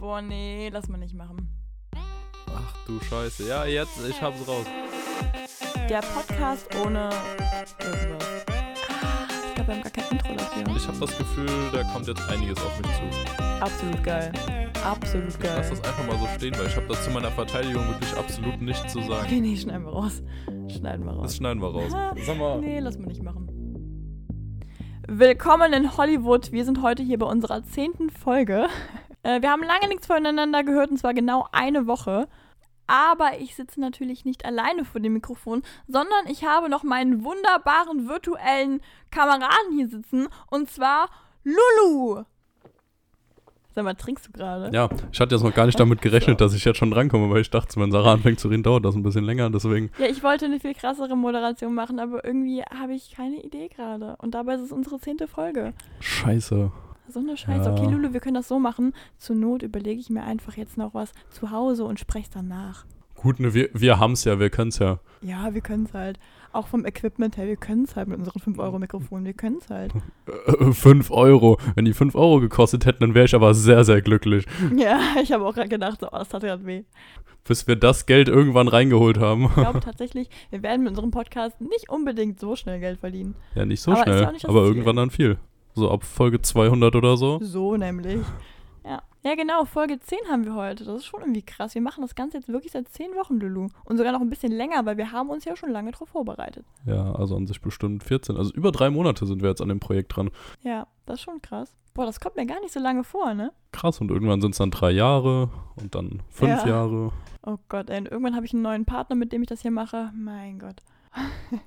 Boah, nee, lass mal nicht machen. Ach du Scheiße. Ja, jetzt, ich hab's raus. Der Podcast ohne irgendwas. Ah, Ich glaube, wir haben gar kein Intro dafür. Ich habe das Gefühl, da kommt jetzt einiges auf mich zu. Absolut geil. Absolut Ich geil. lass das einfach mal so stehen, weil ich habe das zu meiner Verteidigung wirklich absolut nichts zu sagen. Okay, nee, schneiden wir raus. Schneiden wir Das raus. schneiden wir raus. Ah, Sag mal, Nee, lass mal nicht machen. Willkommen in Hollywood. Wir sind heute hier bei unserer zehnten Folge. Äh, wir haben lange nichts voneinander gehört und zwar genau eine Woche. Aber ich sitze natürlich nicht alleine vor dem Mikrofon, sondern ich habe noch meinen wunderbaren virtuellen Kameraden hier sitzen und zwar Lulu. Sag mal, trinkst du gerade? ja, ich hatte jetzt noch gar nicht damit gerechnet, dass ich jetzt schon drankomme, weil ich dachte, wenn Sarah anfängt zu reden, dauert das ein bisschen länger, deswegen. Ja, ich wollte eine viel krassere Moderation machen, aber irgendwie habe ich keine Idee gerade. Und dabei ist es unsere zehnte Folge. Scheiße. So eine Scheiße. Ja. Okay, Lulu, wir können das so machen. Zur Not überlege ich mir einfach jetzt noch was zu Hause und spreche es dann nach. Gut, ne, wir, wir haben's ja, wir können's ja. Ja, wir können es halt. Auch vom Equipment her, wir können es halt mit unseren 5-Euro-Mikrofonen. Wir können es halt. 5 Euro. Wenn die 5 Euro gekostet hätten, dann wäre ich aber sehr, sehr glücklich. ja, ich habe auch gerade gedacht, so, oh, das tat gerade weh. Bis wir das Geld irgendwann reingeholt haben. Ich glaube tatsächlich, wir werden mit unserem Podcast nicht unbedingt so schnell Geld verdienen. Ja, nicht so Aber schnell, nicht aber irgendwann dann viel. So ab Folge 200 oder so. So nämlich. Ja. Ja, genau, Folge 10 haben wir heute. Das ist schon irgendwie krass. Wir machen das Ganze jetzt wirklich seit 10 Wochen, Lulu. Und sogar noch ein bisschen länger, weil wir haben uns ja schon lange darauf vorbereitet. Ja, also an sich bestimmt 14. Also über drei Monate sind wir jetzt an dem Projekt dran. Ja, das ist schon krass. Boah, das kommt mir gar nicht so lange vor, ne? Krass, und irgendwann sind es dann drei Jahre und dann fünf Ja. Jahre. Oh Gott, ey. Und irgendwann habe ich einen neuen Partner, mit dem ich das hier mache. Mein Gott.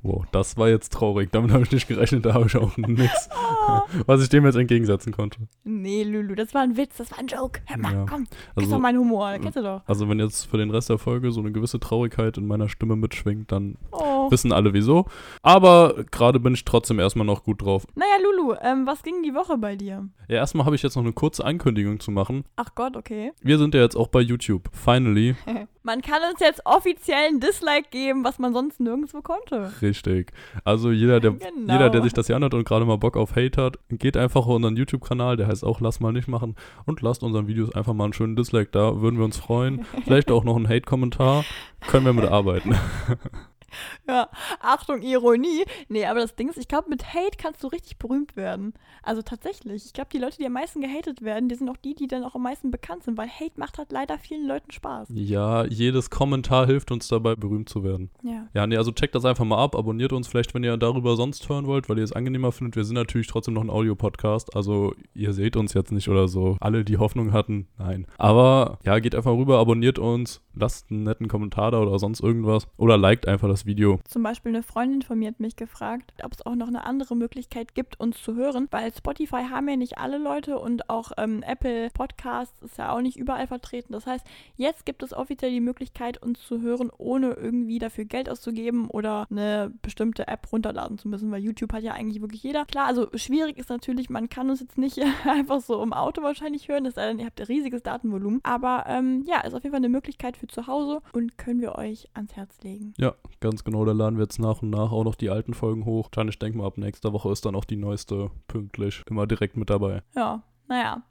Wow, das war jetzt traurig. Damit habe ich nicht gerechnet, da habe ich auch nichts, Oh. was ich dem jetzt entgegensetzen konnte. Nee, Lulu, das war ein Witz, das war ein Joke. Hör mal, Ja. komm. Das ist doch Also, mein Humor, kennst du doch. also wenn jetzt für den Rest der Folge so eine gewisse Traurigkeit in meiner Stimme mitschwingt, dann Oh. Wissen alle wieso. Aber gerade bin ich trotzdem erstmal noch gut drauf. Naja, Lulu, ähm, was ging die Woche bei dir? Ja, erstmal habe ich jetzt noch eine kurze Ankündigung zu machen. Ach Gott, okay. Wir sind ja jetzt auch bei YouTube. Finally. Man kann uns jetzt offiziell ein Dislike geben, was man sonst nirgendwo konnte. Richtig. Also jeder, der, Genau. jeder, der sich das hier anhört und gerade mal Bock auf Hate hat, geht einfach auf unseren YouTube-Kanal, der heißt auch Lass mal nicht machen und lasst unseren Videos einfach mal einen schönen Dislike da, würden wir uns freuen. Vielleicht auch noch einen Hate-Kommentar, können wir mitarbeiten. Ja, Achtung, Ironie. Nee, aber das Ding ist, ich glaube, mit Hate kannst du richtig berühmt werden. Also tatsächlich. Ich glaube, die Leute, die am meisten gehatet werden, die sind auch die, die dann auch am meisten bekannt sind, weil Hate macht halt leider vielen Leuten Spaß. Ja, jedes Kommentar hilft uns dabei, berühmt zu werden. Ja. Ja, nee, also checkt das einfach mal ab, abonniert uns vielleicht, wenn ihr darüber sonst hören wollt, weil ihr es angenehmer findet. Wir sind natürlich trotzdem noch ein Audio-Podcast, also ihr seht uns jetzt nicht oder so. Alle, die Hoffnung hatten, nein. Aber ja, geht einfach rüber, abonniert uns, lasst einen netten Kommentar da oder sonst irgendwas. Oder liked einfach das Video. Zum Beispiel eine Freundin von mir hat mich gefragt, ob es auch noch eine andere Möglichkeit gibt, uns zu hören, weil Spotify haben ja nicht alle Leute und auch ähm, Apple Podcasts ist ja auch nicht überall vertreten. Das heißt, jetzt gibt es offiziell die Möglichkeit, uns zu hören, ohne irgendwie dafür Geld auszugeben oder eine bestimmte App runterladen zu müssen, weil YouTube hat ja eigentlich wirklich jeder. Klar, also schwierig ist natürlich, man kann uns jetzt nicht einfach so im Auto wahrscheinlich hören, es sei denn, ihr habt ein riesiges Datenvolumen. Aber ähm, ja, ist auf jeden Fall eine Möglichkeit für zu Hause und können wir euch ans Herz legen. Ja, ganz genau, da laden wir jetzt nach und nach auch noch die alten Folgen hoch. Dann, ich denke mal, ab nächster Woche ist dann auch die neueste pünktlich immer direkt mit dabei. Ja, naja.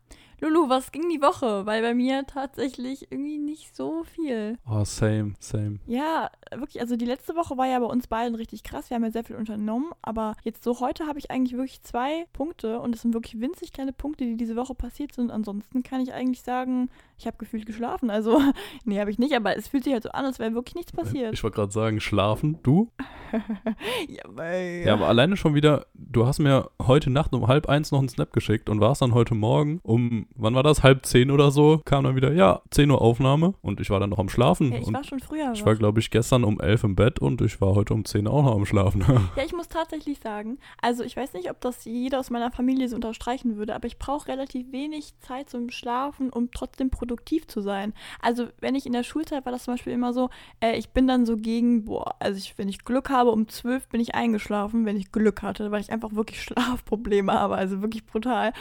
Lulu, was ging die Woche? Weil bei mir tatsächlich irgendwie nicht so viel. Oh, same, same. Ja, wirklich, also die letzte Woche war ja bei uns beiden richtig krass. Wir haben ja sehr viel unternommen, aber jetzt so heute habe ich eigentlich wirklich zwei Punkte und es sind wirklich winzig kleine Punkte, die diese Woche passiert sind. Ansonsten kann ich eigentlich sagen, ich habe gefühlt geschlafen. Also, nee, habe ich nicht, aber es fühlt sich halt so an, als wäre wirklich nichts passiert. Ich wollte gerade sagen, schlafen, du? ja, weil, Ja, aber alleine schon wieder, du hast mir heute Nacht um halb eins noch einen Snap geschickt und warst dann heute Morgen um, wann war das, halb zehn oder so, kam dann wieder, ja, 10 Uhr Aufnahme und ich war dann noch am Schlafen. ja, ich war schon früher. ich war, glaube ich, gestern um elf im Bett und ich war heute um 10 auch noch am Schlafen. Ja, ich muss tatsächlich sagen, also ich weiß nicht, ob das jeder aus meiner Familie so unterstreichen würde, aber ich brauche relativ wenig Zeit zum Schlafen, um trotzdem produktiv zu sein. Also wenn ich in der Schulzeit war das zum Beispiel immer so, äh, ich bin dann so gegen, boah, also ich, wenn ich Glück habe, um zwölf bin ich eingeschlafen, wenn ich Glück hatte, weil ich einfach wirklich Schlafprobleme habe, also wirklich brutal.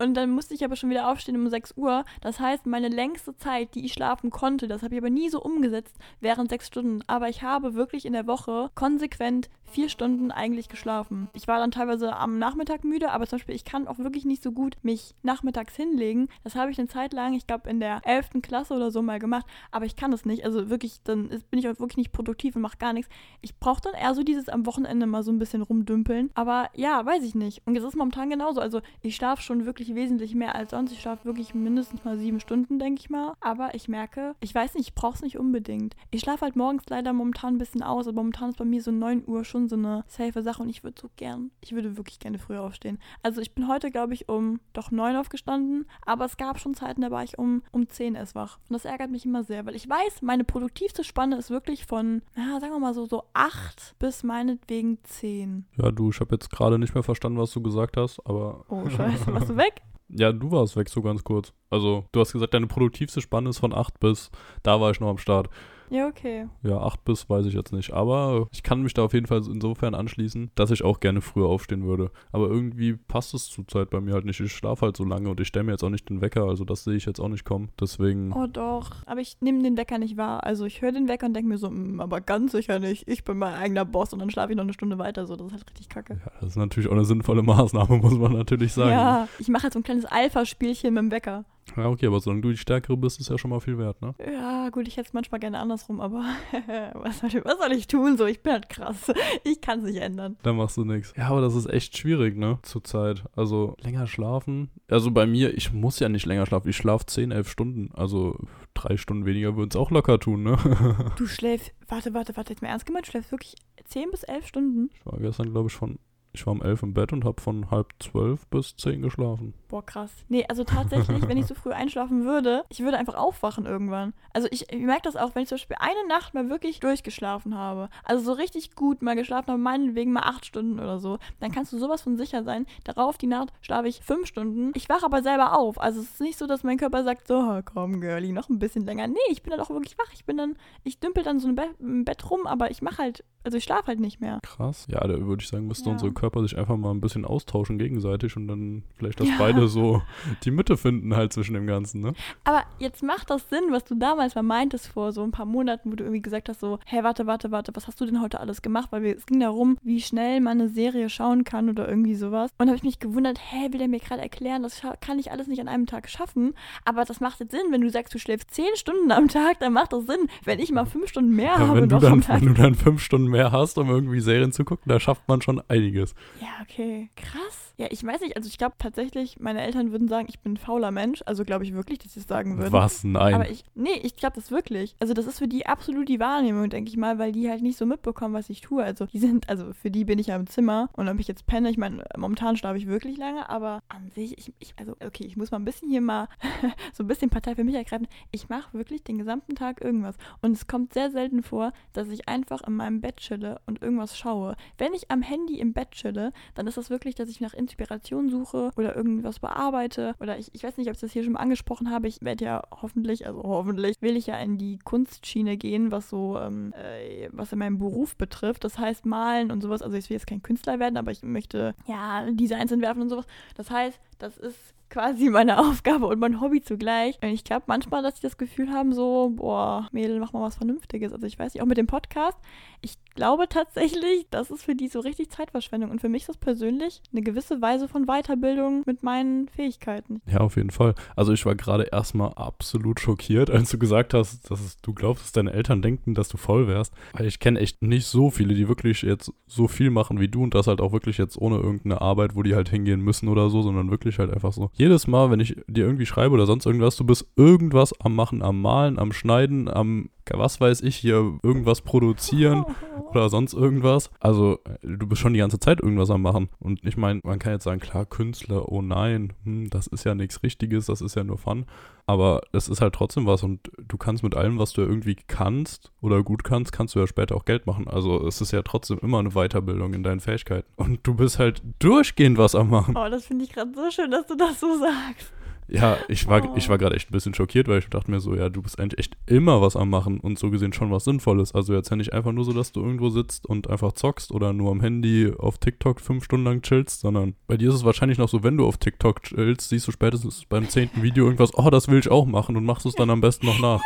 Und dann musste ich aber schon wieder aufstehen um 6 Uhr. Das heißt, meine längste Zeit, die ich schlafen konnte, das habe ich aber nie so umgesetzt, wären sechs Stunden. Aber ich habe wirklich in der Woche konsequent vier Stunden eigentlich geschlafen. Ich war dann teilweise am Nachmittag müde, aber zum Beispiel, ich kann auch wirklich nicht so gut mich nachmittags hinlegen. Das habe ich eine Zeit lang, ich glaube in der 11. Klasse oder so mal gemacht, aber ich kann das nicht. Also wirklich, dann bin ich auch wirklich nicht produktiv und mache gar nichts. Ich brauche dann eher so dieses am Wochenende mal so ein bisschen rumdümpeln. Aber ja, weiß ich nicht. Und es ist momentan genauso. Also ich schlafe schon wirklich wesentlich mehr als sonst. Ich schlafe wirklich mindestens mal sieben Stunden, denke ich mal. Aber ich merke, ich weiß nicht, ich brauche es nicht unbedingt. Ich schlafe halt morgens leider momentan ein bisschen aus, aber momentan ist bei mir so 9 Uhr schon so eine safe Sache und ich würde so gern, ich würde wirklich gerne früher aufstehen. Also ich bin heute, glaube ich, um doch 9 aufgestanden, aber es gab schon Zeiten, da war ich um, um 10 erst wach. Und das ärgert mich immer sehr, weil ich weiß, meine produktivste Spanne ist wirklich von, ja, sagen wir mal so, so 8 bis meinetwegen 10. Ja, du, ich habe jetzt gerade nicht mehr verstanden, was du gesagt hast, aber. Oh, scheiße, warst du weg? Ja, du warst weg so ganz kurz. Also, du hast gesagt, deine produktivste Spanne ist von 8 bis, da war ich noch am Start. Ja, okay. Ja, 8 bis weiß ich jetzt nicht. Aber ich kann mich da auf jeden Fall insofern anschließen, dass ich auch gerne früher aufstehen würde. Aber irgendwie passt es zurzeit bei mir halt nicht. Ich schlafe halt so lange und ich stelle mir jetzt auch nicht den Wecker. Also das sehe ich jetzt auch nicht kommen. Deswegen. Oh doch. Aber ich nehme den Wecker nicht wahr. Also ich höre den Wecker und denke mir so, "Mm, aber ganz sicher nicht. Ich bin mein eigener Boss und dann schlafe ich noch eine Stunde weiter. So, das ist halt richtig kacke. Ja, das ist natürlich auch eine sinnvolle Maßnahme, muss man natürlich sagen. Ja, ich mache halt so ein kleines Alpha-Spielchen mit dem Wecker. Ja, okay, aber solange du die Stärkere bist, ist ja schon mal viel wert, ne? Ja, gut, ich hätte es manchmal gerne andersrum, aber was, soll ich, was soll ich tun? So, ich bin halt krass. Ich kann es nicht ändern. Dann machst du nichts. Ja, aber das ist echt schwierig, ne? Zurzeit. Also länger schlafen. Also bei mir, ich muss ja nicht länger schlafen. Ich schlafe 10, 11 Stunden. Also drei Stunden weniger würden es auch locker tun, ne? Du schläfst, warte, warte, warte, jetzt mal ernst gemeint, du schläfst wirklich 10 bis 11 Stunden? Ich war gestern, glaube ich, von. Ich war um 11 im Bett und habe von halb zwölf bis 10 geschlafen. Boah, krass. Nee, also tatsächlich, wenn ich so früh einschlafen würde, ich würde einfach aufwachen irgendwann. Also ich, ich merke das auch, wenn ich zum Beispiel eine Nacht mal wirklich durchgeschlafen habe. Also so richtig gut mal geschlafen habe, meinetwegen mal acht Stunden oder so. Dann kannst du sowas von sicher sein. Darauf die Nacht schlafe ich fünf Stunden. Ich wache aber selber auf. Also es ist nicht so, dass mein Körper sagt, so, komm, Girlie, noch ein bisschen länger. Nee, ich bin dann auch wirklich wach. Ich bin dann, ich dümpel dann so im Bett, im Bett rum, aber ich mache halt, also ich schlafe halt nicht mehr. Krass. Ja, da würde ich sagen, müssten Ja. unsere Körper sich einfach mal ein bisschen austauschen gegenseitig und dann vielleicht, dass Ja. beide so die Mitte finden halt zwischen dem Ganzen, ne? Aber jetzt macht das Sinn, was du damals mal meintest vor so ein paar Monaten, wo du irgendwie gesagt hast, so, hey, warte, warte, warte, was hast du denn heute alles gemacht? Weil wir, es ging darum, wie schnell man eine Serie schauen kann oder irgendwie sowas. Und da habe ich mich gewundert, hä, will der mir gerade erklären, das kann ich alles nicht an einem Tag schaffen. Aber das macht jetzt Sinn, wenn du sagst, du schläfst zehn Stunden am Tag, dann macht das Sinn, wenn ich mal fünf Stunden mehr Ja, habe wenn, du dann, Tag. wenn du dann fünf Stunden mehr hast, um irgendwie Serien zu gucken, da schafft man schon einiges. Ja, okay. Krass. Ja, ich weiß nicht, also ich glaube tatsächlich, meine Eltern würden sagen, ich bin ein fauler Mensch. Also glaube ich wirklich, dass sie es sagen würden. Was? Nein. Aber ich, nee, ich glaube das wirklich. Also das ist für die absolut die Wahrnehmung, denke ich mal, weil die halt nicht so mitbekommen, was ich tue. Also die sind, also für die bin ich ja im Zimmer und ob ich jetzt penne, ich meine, momentan schlafe ich wirklich lange, aber an sich, ich, ich, also okay, ich muss mal ein bisschen hier mal so ein bisschen Partei für mich ergreifen. Ich mache wirklich den gesamten Tag irgendwas. Und es kommt sehr selten vor, dass ich einfach in meinem Bett chille und irgendwas schaue. Wenn ich am Handy im Bett chille, dann ist das wirklich, dass ich nach Inspiration suche oder irgendwas bearbeite. Oder ich, ich weiß nicht, ob ich das hier schon mal angesprochen habe. Ich werde ja hoffentlich, also hoffentlich, will ich ja in die Kunstschiene gehen, was so, ähm, äh, was in meinem Beruf betrifft. Das heißt malen und sowas. Also ich will jetzt kein Künstler werden, aber ich möchte ja Designs entwerfen und sowas. Das heißt, das ist quasi meine Aufgabe und mein Hobby zugleich. Und ich glaube manchmal, dass ich das Gefühl haben, so, boah, Mädel, mach mal was Vernünftiges. Also ich weiß nicht, auch mit dem Podcast. Ich glaube tatsächlich, das ist für die so richtig Zeitverschwendung. Und für mich ist das persönlich eine gewisse Weise von Weiterbildung mit meinen Fähigkeiten. Ja, auf jeden Fall. Also ich war gerade erstmal absolut schockiert, als du gesagt hast, dass du glaubst, dass deine Eltern denken, dass du voll wärst. Weil ich kenne echt nicht so viele, die wirklich jetzt so viel machen wie du und das halt auch wirklich jetzt ohne irgendeine Arbeit, wo die halt hingehen müssen oder so, sondern wirklich halt einfach so. Jedes Mal, wenn ich dir irgendwie schreibe oder sonst irgendwas, du bist irgendwas am Machen, am Malen, am Schneiden, am, was weiß ich, hier irgendwas produzieren oder sonst irgendwas. Also du bist schon die ganze Zeit irgendwas am machen. Und ich meine, man kann jetzt sagen, klar, Künstler, oh nein, hm, das ist ja nichts Richtiges, das ist ja nur Fun. Aber es ist halt trotzdem was und du kannst mit allem, was du irgendwie kannst oder gut kannst, kannst du ja später auch Geld machen. Also es ist ja trotzdem immer eine Weiterbildung in deinen Fähigkeiten. Und du bist halt durchgehend was am machen. Oh, das finde ich gerade so schön, dass du das so sagst. Ja, ich war, Oh. ich war gerade echt ein bisschen schockiert, weil ich dachte mir so, ja, du bist eigentlich echt immer was am Machen und so gesehen schon was Sinnvolles. Also jetzt ja nicht einfach nur so, dass du irgendwo sitzt und einfach zockst oder nur am Handy auf TikTok fünf Stunden lang chillst, sondern bei dir ist es wahrscheinlich noch so, wenn du auf TikTok chillst, siehst du spätestens beim zehnten Video irgendwas, oh, das will ich auch machen und machst es dann am besten noch nach.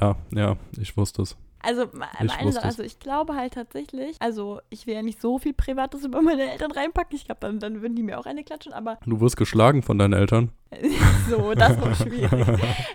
Ja, ja, ich wusste es. Also, Ich es. also ich glaube halt tatsächlich, also ich will ja nicht so viel Privates über meine Eltern reinpacken. Ich glaube, dann, dann würden die mir auch eine klatschen, aber Du wirst geschlagen von deinen Eltern. so, das war schwierig.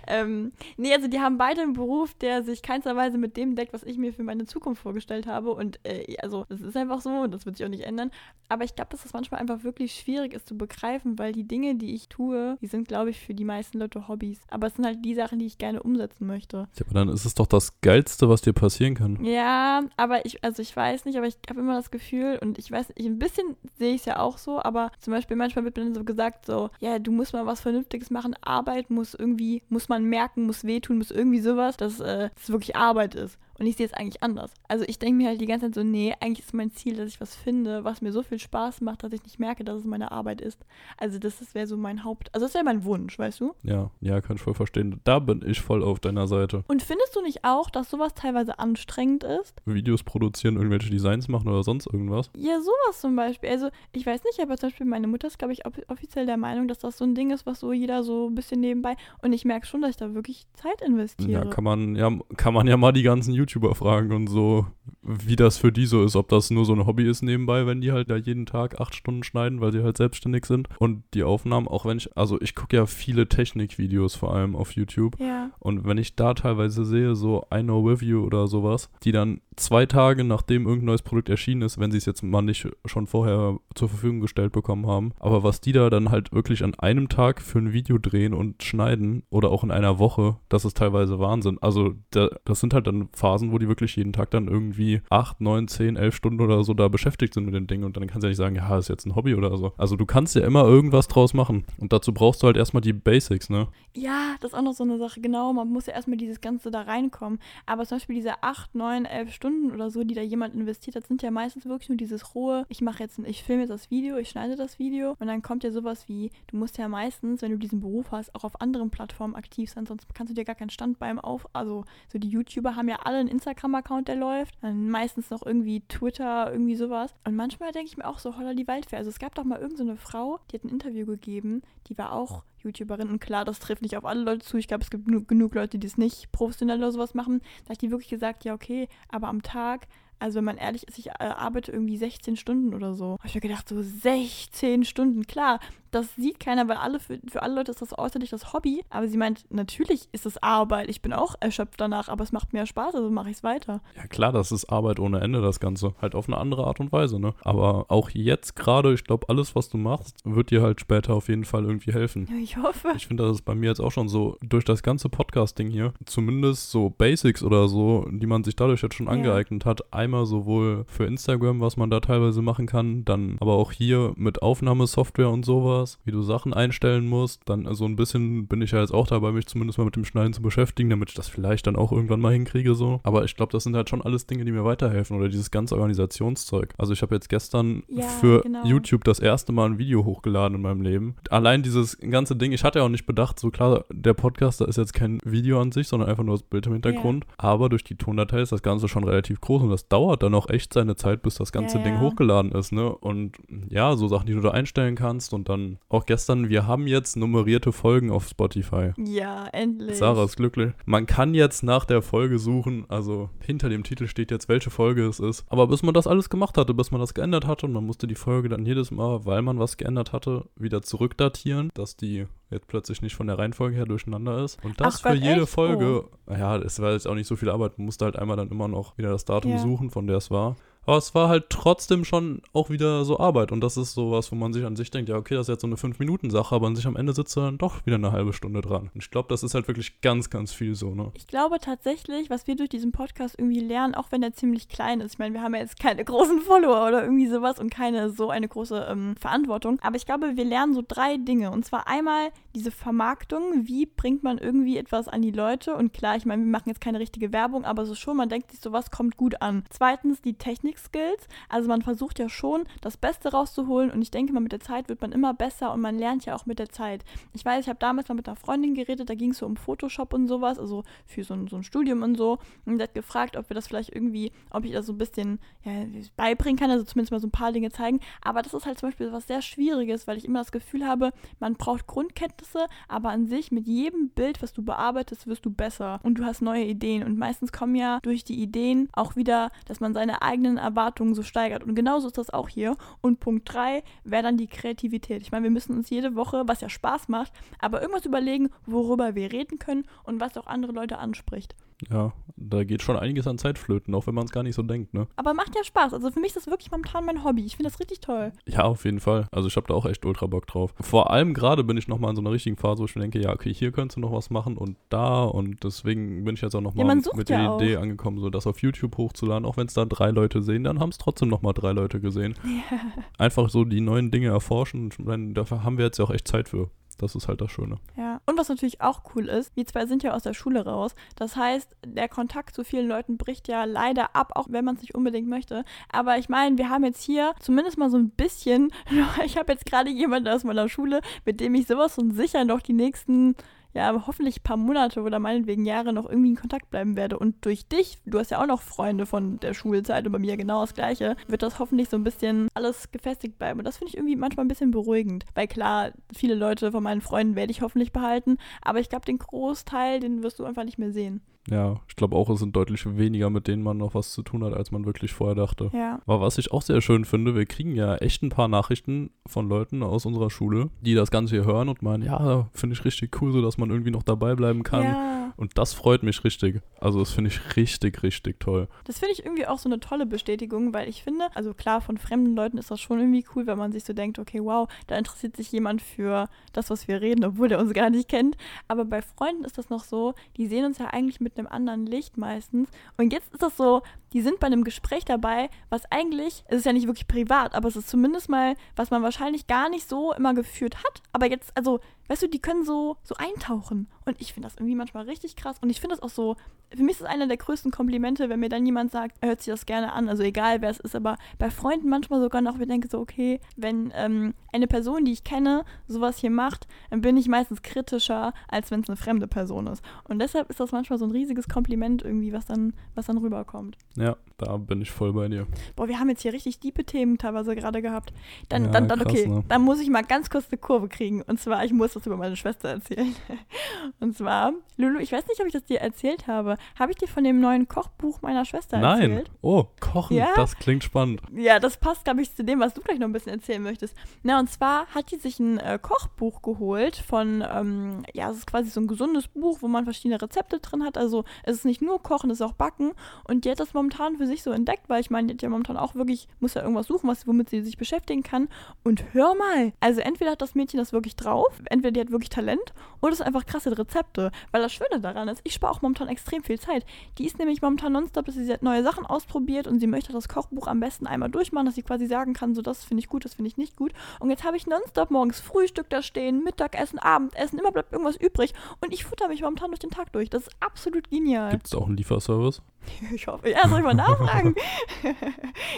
ähm, nee, also die haben beide einen Beruf, der sich keinsterweise mit dem deckt, was ich mir für meine Zukunft vorgestellt habe. Und äh, also, das ist einfach so und das wird sich auch nicht ändern. Aber ich glaube, dass das manchmal einfach wirklich schwierig ist zu begreifen, weil die Dinge, die ich tue, die sind, glaube ich, für die meisten Leute Hobbys. Aber es sind halt die Sachen, die ich gerne umsetzen möchte. Ja, aber dann ist es doch das Geilste, was dir passieren kann. Ja, aber ich, also ich weiß nicht, aber ich habe immer das Gefühl und ich weiß, ich, ein bisschen sehe ich es ja auch so, aber zum Beispiel manchmal wird mir dann so gesagt, so, ja, du musst mal was Vernünftiges machen, Arbeit muss irgendwie, muss man merken, muss wehtun, muss irgendwie sowas, dass äh, es wirklich Arbeit ist. Und ich sehe es eigentlich anders. Also ich denke mir halt die ganze Zeit so, nee, eigentlich ist mein Ziel, dass ich was finde, was mir so viel Spaß macht, dass ich nicht merke, dass es meine Arbeit ist. Also das, das wäre so mein Haupt, also das wäre mein Wunsch, weißt du? Ja, ja, kann ich voll verstehen. Da bin ich voll auf deiner Seite. Und findest du nicht auch, dass sowas teilweise anstrengend ist? Videos produzieren, irgendwelche Designs machen oder sonst irgendwas. Ja, sowas zum Beispiel. Also, ich weiß nicht, aber zum Beispiel meine Mutter ist, glaube ich, off- offiziell der Meinung, dass das so ein Ding ist, was so jeder so ein bisschen nebenbei. Und ich merke schon, dass ich da wirklich Zeit investiere. Ja, kann man ja, kann man ja mal die ganzen YouTuber fragen und so, wie das für die so ist, ob das nur so ein Hobby ist nebenbei, wenn die halt da jeden Tag acht Stunden schneiden, weil sie halt selbstständig sind. Und die Aufnahmen, auch wenn ich, also ich gucke ja viele Technikvideos vor allem auf YouTube. ja. Und wenn ich da teilweise sehe, so I Know With You oder sowas, die dann zwei Tage nachdem irgendein neues Produkt erschienen ist, wenn sie es jetzt mal nicht schon vorher zur Verfügung gestellt bekommen haben, aber was die da dann halt wirklich an einem Tag für ein Video drehen und schneiden oder auch in einer Woche, das ist teilweise Wahnsinn. Also da, das sind halt dann Phasen, wo die wirklich jeden Tag dann irgendwie acht, neun, zehn, elf Stunden oder so da beschäftigt sind mit den Dingen und dann kannst du ja nicht sagen, ja, ist jetzt ein Hobby oder so. Also du kannst ja immer irgendwas draus machen und dazu brauchst du halt erstmal die Basics, ne? Ja, das ist auch noch so eine Sache. Genau, man muss ja erstmal dieses Ganze da reinkommen. Aber zum Beispiel diese 8, 9, 11 Stunden oder so, die da jemand investiert hat, sind ja meistens wirklich nur dieses rohe, ich mache jetzt, ein, ich filme jetzt das Video, ich schneide das Video und dann kommt ja sowas wie, du musst ja meistens, wenn du diesen Beruf hast, auch auf anderen Plattformen aktiv sein, sonst kannst du dir gar keinen Standbein auf, also so die YouTuber haben ja alle einen Instagram-Account, der läuft, dann meistens noch irgendwie Twitter, irgendwie sowas. Und manchmal denke ich mir auch so, holla die Waldfee. Also es gab doch mal irgendeine so Frau, die hat ein Interview gegeben, die war auch YouTuberin und klar, das trifft nicht auf alle Leute zu. Ich glaube, es gibt genug, genug Leute, die es nicht professionell oder sowas machen. Da hat die wirklich gesagt, ja, okay, aber am Tag, also wenn man ehrlich ist, ich äh, arbeite irgendwie 16 Stunden oder so. Hab ich mir gedacht, so 16 Stunden, klar, das sieht keiner, weil alle für, für alle Leute ist das äußerlich das Hobby. Aber sie meint, natürlich ist es Arbeit. Ich bin auch erschöpft danach, aber es macht mir Spaß, also mache ich es weiter. Ja klar, das ist Arbeit ohne Ende, das Ganze. Halt auf eine andere Art und Weise, ne? Aber auch jetzt gerade, ich glaube, alles, was du machst, wird dir halt später auf jeden Fall irgendwie helfen. Ja, ich hoffe. Ich finde, das ist bei mir jetzt auch schon so, durch das ganze Podcast-Ding hier, zumindest so Basics oder so, die man sich dadurch jetzt schon Ja. angeeignet hat. Einmal sowohl für Instagram, was man da teilweise machen kann, dann aber auch hier mit Aufnahmesoftware und sowas, wie du Sachen einstellen musst. Dann so ein bisschen bin ich ja jetzt auch dabei, mich zumindest mal mit dem Schneiden zu beschäftigen, damit ich das vielleicht dann auch irgendwann mal hinkriege, so. Aber ich glaube, das sind halt schon alles Dinge, die mir weiterhelfen oder dieses ganze Organisationszeug. Also ich habe jetzt gestern Ja, für genau. YouTube das erste Mal ein Video hochgeladen in meinem Leben. Allein dieses ganze Ding, ich hatte ja auch nicht bedacht, so klar, der Podcast, da ist jetzt kein Video an sich, sondern einfach nur das Bild im Hintergrund. Aber durch die Tondatei ist das Ganze schon relativ groß und das dauert dann auch echt seine Zeit, bis das ganze Ja, Ding ja. hochgeladen ist, ne? Und ja, so Sachen, die du da einstellen kannst und dann auch gestern, wir haben jetzt nummerierte Folgen auf Spotify. Ja, endlich. Sarah ist glücklich. Man kann jetzt nach der Folge suchen, also hinter dem Titel steht jetzt, welche Folge es ist. Aber bis man das alles gemacht hatte, bis man das geändert hatte und man musste die Folge dann jedes Mal, weil man was geändert hatte, wieder zurückdatieren, dass die jetzt plötzlich nicht von der Reihenfolge her durcheinander ist. Und das Ach Gott, für jede echt? Folge, ja, es war jetzt auch nicht so viel Arbeit, man musste halt einmal dann immer noch wieder das Datum Ja. suchen, von der es war. Aber es war halt trotzdem schon auch wieder so Arbeit. Und das ist sowas, wo man sich an sich denkt, ja, okay, das ist jetzt so eine 5-Minuten-Sache, aber an sich am Ende sitzt du dann doch wieder eine halbe Stunde dran. Und ich glaube, das ist halt wirklich ganz, ganz viel so, ne? Ich glaube tatsächlich, was wir durch diesen Podcast irgendwie lernen, auch wenn er ziemlich klein ist, ich meine, wir haben ja jetzt keine großen Follower oder irgendwie sowas und keine so eine große ähm, Verantwortung, aber ich glaube, wir lernen so drei Dinge. Und zwar einmal diese Vermarktung, wie bringt man irgendwie etwas an die Leute? Und klar, ich meine, wir machen jetzt keine richtige Werbung, aber so schon, man denkt sich, sowas kommt gut an. Zweitens die Technik-Skills. Also man versucht ja schon, das Beste rauszuholen und ich denke mal, mit der Zeit wird man immer besser und man lernt ja auch mit der Zeit. Ich weiß, ich habe damals mal mit einer Freundin geredet, da ging es so um Photoshop und sowas, also für so ein, so ein Studium und so. Und die hat gefragt, ob wir das vielleicht irgendwie, ob ich das so ein bisschen ja, beibringen kann, also zumindest mal so ein paar Dinge zeigen. Aber das ist halt zum Beispiel was sehr Schwieriges, weil ich immer das Gefühl habe, man braucht Grundkenntnisse, aber an sich mit jedem Bild, was du bearbeitest, wirst du besser und du hast neue Ideen. Und meistens kommen ja durch die Ideen auch wieder, dass man seine eigenen Erwartungen so steigert. Und genauso ist das auch hier. Und Punkt 3 wäre dann die Kreativität. Ich meine, wir müssen uns jede Woche, was ja Spaß macht, aber irgendwas überlegen, worüber wir reden können und was auch andere Leute anspricht. Ja, da geht schon einiges an Zeit flöten, auch wenn man es gar nicht so denkt, ne? Aber macht ja Spaß. Also für mich ist das wirklich momentan mein Hobby. Ich finde das richtig toll. Ja, auf jeden Fall. Also ich habe da auch echt ultra Bock drauf. Vor allem gerade bin ich nochmal in so einer richtigen Phase, wo ich mir denke, ja, okay, hier könntest du noch was machen und da und deswegen bin ich jetzt auch nochmal Ja, mit sucht der ja Idee auch. angekommen, so das auf YouTube hochzuladen. Auch wenn es da drei Leute sehen, dann haben es trotzdem nochmal drei Leute gesehen. Einfach so die neuen Dinge erforschen. Ich meine, dafür haben wir jetzt ja auch echt Zeit für. Das ist halt das Schöne. Ja. Und was natürlich auch cool ist, wir zwei sind ja aus der Schule raus. Das heißt, der Kontakt zu vielen Leuten bricht ja leider ab, auch wenn man es nicht unbedingt möchte. Aber ich meine, wir haben jetzt hier zumindest mal so ein bisschen, ich habe jetzt gerade jemanden aus meiner Schule, mit dem ich sowas und sicher noch die nächsten ja, hoffentlich ein paar Monate oder meinetwegen Jahre noch irgendwie in Kontakt bleiben werde. Und durch dich, du hast ja auch noch Freunde von der Schulzeit und bei mir genau das Gleiche, wird das hoffentlich so ein bisschen alles gefestigt bleiben. Und das finde ich irgendwie manchmal ein bisschen beruhigend. Weil klar, viele Leute von meinen Freunden werde ich hoffentlich behalten, aber ich glaube, den Großteil, den wirst du einfach nicht mehr sehen. Ja, ich glaube auch, es sind deutlich weniger, mit denen man noch was zu tun hat, als man wirklich vorher dachte. Ja. Aber was ich auch sehr schön finde, wir kriegen ja echt ein paar Nachrichten von Leuten aus unserer Schule, die das Ganze hier hören und meinen, ja, finde ich richtig cool, so dass man irgendwie noch dabei bleiben kann. Ja. Und das freut mich richtig. Also das finde ich richtig, richtig toll. Das finde ich irgendwie auch so eine tolle Bestätigung, weil ich finde, also klar, von fremden Leuten ist das schon irgendwie cool, wenn man sich so denkt, okay, wow, da interessiert sich jemand für das, was wir reden, obwohl der uns gar nicht kennt. Aber bei Freunden ist das noch so, die sehen uns ja eigentlich mit einem anderen Licht meistens. Und jetzt ist das so, die sind bei einem Gespräch dabei, was eigentlich, es ist ja nicht wirklich privat, aber es ist zumindest mal, was man wahrscheinlich gar nicht so immer geführt hat. Aber jetzt, also, weißt du, die können so, so eintauchen. Und ich finde das irgendwie manchmal richtig krass. Und ich finde das auch so, für mich ist es einer der größten Komplimente, wenn mir dann jemand sagt, er hört sich das gerne an. Also egal, wer es ist, aber bei Freunden manchmal sogar noch, ich denke so, okay, wenn ähm, eine Person, die ich kenne, sowas hier macht, dann bin ich meistens kritischer, als wenn es eine fremde Person ist. Und deshalb ist das manchmal so ein riesiges Kompliment irgendwie, was dann, was dann rüberkommt. Ja, da bin ich voll bei dir. Boah, wir haben jetzt hier richtig diepe Themen teilweise gerade gehabt. Dann, Ja, dann, dann, krass, okay, ne? dann muss ich mal ganz kurz eine Kurve kriegen. Und zwar, ich muss das über meine Schwester erzählen. Und zwar, Lulu, ich weiß nicht, ob ich das dir erzählt habe. Habe ich dir von dem neuen Kochbuch meiner Schwester Nein. erzählt? Oh, kochen, Ja? das klingt spannend. Ja, das passt, glaube ich, zu dem, was du gleich noch ein bisschen erzählen möchtest. Na, und zwar hat die sich ein äh, Kochbuch geholt von, ähm, ja, es ist quasi so ein gesundes Buch, wo man verschiedene Rezepte drin hat. Also es ist nicht nur Kochen, es ist auch Backen. Und die hat das momentan für sich so entdeckt, weil ich meine, die hat ja momentan auch wirklich, muss ja irgendwas suchen, was, womit sie sich beschäftigen kann. Und hör mal, also entweder hat das Mädchen das wirklich drauf, entweder die hat wirklich Talent, oder es sind einfach krasse Rezepte. Weil das Schöne daran ist, ich spare auch momentan extrem viel Zeit. Die ist nämlich momentan nonstop, dass sie neue Sachen ausprobiert und sie möchte das Kochbuch am besten einmal durchmachen, dass sie quasi sagen kann, so das finde ich gut, das finde ich nicht gut. Und jetzt habe ich nonstop morgens Frühstück da stehen, Mittagessen, Abendessen, immer bleibt irgendwas übrig und ich futter mich momentan durch den Tag durch. Das ist absolut genial. Gibt es auch einen Lieferservice? Ich hoffe, ja, soll ich mal nachfragen?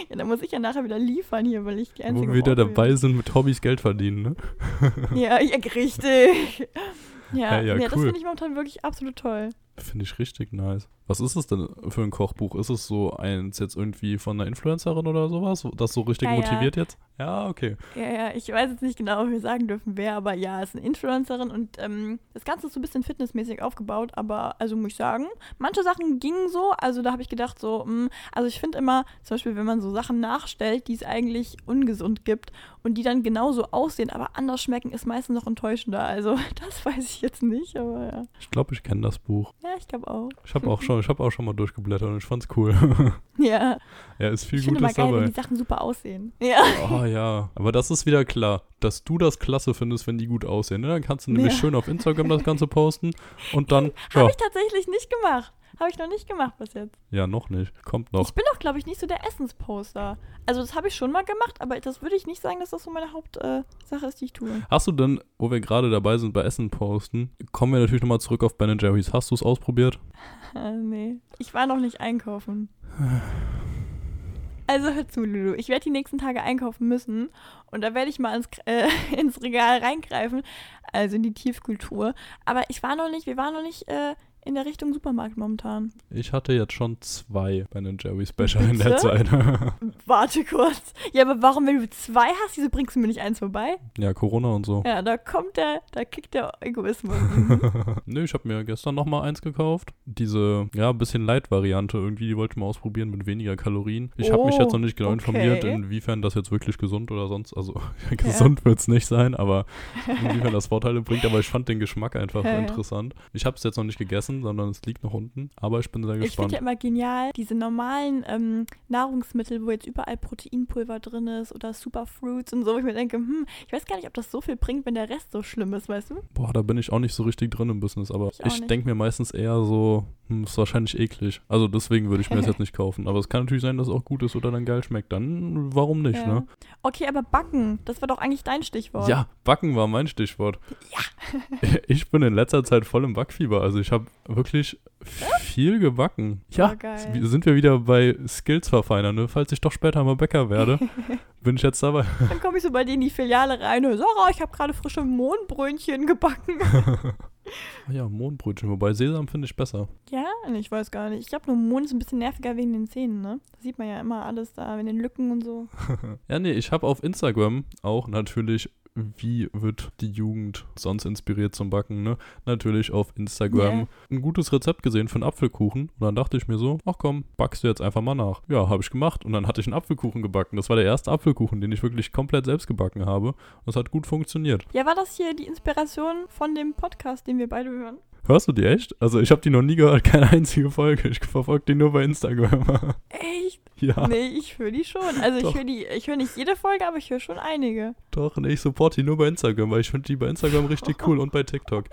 ja, dann muss ich ja nachher wieder liefern hier, weil ich die einzige Wo wir wieder bin. dabei sind, mit Hobbys Geld verdienen, ne? Ja, ja, richtig. Ja, Ja, ja, das cool. finde ich momentan wirklich absolut toll. Finde ich richtig nice. Was ist es denn für ein Kochbuch? Ist es so eins jetzt irgendwie von einer Influencerin oder sowas, das so richtig Ja, ja. motiviert jetzt? Ja, okay. Ja, ja, ich weiß jetzt nicht genau, ob wir sagen dürfen, wer, aber ja, ist eine Influencerin und ähm, das Ganze ist so ein bisschen fitnessmäßig aufgebaut, aber also muss ich sagen, manche Sachen gingen so, also da habe ich gedacht so, mh, also ich finde immer, zum Beispiel, wenn man so Sachen nachstellt, die es eigentlich ungesund gibt und die dann genauso aussehen, aber anders schmecken, ist meistens noch enttäuschender, also das weiß ich jetzt nicht, aber ja. Ich glaube, ich kenne das Buch. Ja, ich glaube auch. Ich habe auch schon, ich habe auch schon mal durchgeblättert und ich fand's cool. Ja, ja, ist viel ich finde Gutes mal geil, wenn dabei. die Sachen super aussehen. Ja. Oh ja, aber das ist wieder klar, dass du das klasse findest, wenn die gut aussehen. Ne? Dann kannst du nämlich Ja. schön auf Instagram das Ganze posten und dann, ja, Habe ich tatsächlich nicht gemacht. Habe ich noch nicht gemacht bis jetzt. Ja, noch nicht. Kommt noch. Ich bin doch, glaube ich, nicht so der Essensposter. Also das habe ich schon mal gemacht, aber das würde ich nicht sagen, dass das so meine Hauptsache äh, ist, die ich tue. Hast du denn, wo wir gerade dabei sind bei Essen posten, kommen wir natürlich nochmal zurück auf Ben Jerry's. Hast du es ausprobiert? Nee. Ich war noch nicht einkaufen. Also hör zu, Lulu. Ich werde die nächsten Tage einkaufen müssen und da werde ich mal ins, äh, ins Regal reingreifen, also in die Tiefkultur. Aber ich war noch nicht, wir waren noch nicht äh, in der Richtung Supermarkt momentan. Ich hatte jetzt schon zwei Ben Jerry Special in der Bitte? Zeit. Warte kurz. Ja, aber warum, wenn du zwei hast, wieso bringst du mir nicht eins vorbei? ja, Corona und so. Ja, da kommt der, da kickt der Egoismus. Mhm. Nö, ich habe mir gestern nochmal eins gekauft. Diese, ja, bisschen Light-Variante irgendwie, die wollte ich mal ausprobieren mit weniger Kalorien. Ich habe mich Oh, jetzt noch nicht genau okay. informiert, inwiefern das jetzt wirklich gesund oder sonst, also gesund wird es nicht sein, aber inwiefern das Vorteile bringt. Aber ich fand den Geschmack einfach Ja, ja. interessant. Ich habe es jetzt noch nicht gegessen, sondern es liegt noch unten. Aber ich bin sehr Ich finde gespannt. ja immer genial, diese normalen ähm, Nahrungsmittel, wo jetzt überall Proteinpulver drin ist oder Superfruits und so, wo ich mir denke, hm, ich weiß gar nicht, ob das so viel bringt, wenn der Rest so schlimm ist, weißt du? Boah, da bin ich auch nicht so richtig drin im Business, aber Ich ich denke mir meistens eher so, hm, ist wahrscheinlich eklig. Also deswegen würde ich mir das jetzt nicht kaufen. Aber es kann natürlich sein, dass es auch gut ist oder dann geil schmeckt. Dann warum nicht, Ja. ne? Okay, aber backen, das war doch eigentlich dein Stichwort. Ja, Backen war mein Stichwort. Ja. Ich bin in letzter Zeit voll im Backfieber. Also ich habe wirklich viel gebacken. Ja, Oh, sind wir wieder bei Skills verfeinern, ne? Falls ich doch später mal Bäcker werde, bin ich jetzt dabei. Dann komme ich so bei dir in die Filiale rein und Sarah, ich habe gerade frische Mohnbrötchen gebacken. Ah ja, Mohnbrötchen. Wobei Sesam finde ich besser. ja, ich weiß gar nicht. Ich glaube, nur Mohn ist ein bisschen nerviger wegen den Zähnen, ne? Da sieht man ja immer alles da, in den Lücken und so. Ja, nee, ich habe auf Instagram auch natürlich, wie wird die Jugend sonst inspiriert zum Backen, ne? Natürlich auf Instagram Ja. ein gutes Rezept gesehen für einen Apfelkuchen. Und dann dachte ich mir so, ach komm, backst du jetzt einfach mal nach. Ja, habe ich gemacht. Und dann hatte ich einen Apfelkuchen gebacken. Das war der erste Apfelkuchen, den ich wirklich komplett selbst gebacken habe. Und das hat gut funktioniert. Ja, war das hier die Inspiration von dem Podcast, den wir beide hören? Hörst du die echt? Also ich habe die noch nie gehört, keine einzige Folge. Ich verfolge die nur bei Instagram. Echt? ja, Nee, ich höre die schon. Also ich Doch. höre die, ich höre nicht jede Folge, aber ich höre schon einige. doch, nee, ich support die nur bei Instagram, weil ich finde die bei Instagram richtig cool und bei TikTok.